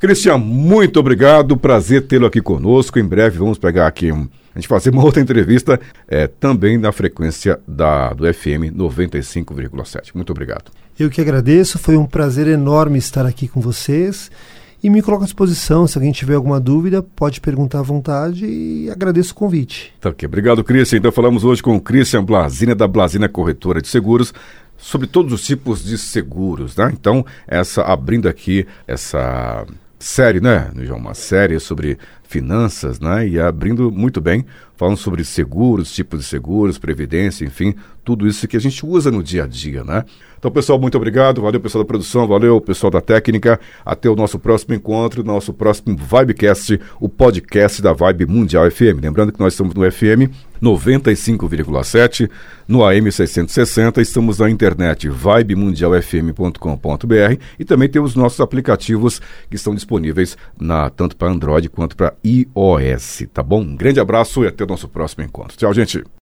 Cristian, muito obrigado. Prazer tê-lo aqui conosco. Em breve vamos pegar aqui um, a gente fazer uma outra entrevista é, também na frequência da, do FM 95,7. Muito obrigado. Eu que agradeço. Foi um prazer enorme estar aqui com vocês. E me coloco à disposição. Se alguém tiver alguma dúvida, pode perguntar à vontade e agradeço o convite. Tá ok. Obrigado, Cristian. Então falamos hoje com o Cristian Blasina, da Blasina Corretora de Seguros sobre todos os tipos de seguros, né? Então, essa abrindo aqui essa série, né, João? Uma série sobre finanças, né? E abrindo muito bem, falando sobre seguros, tipos de seguros, previdência, enfim, tudo isso que a gente usa no dia a dia, né? Então, pessoal, muito obrigado. Valeu, pessoal da produção, valeu, pessoal da técnica. Até o nosso próximo encontro, nosso próximo Vibecast, o podcast da Vibe Mundial FM. Lembrando que nós estamos no FM 95,7, no AM 660, estamos na internet vibemundialfm.com.br e também temos nossos aplicativos que estão disponíveis na, tanto para Android quanto para iOS, tá bom? Um grande abraço e até o nosso próximo encontro. Tchau, gente.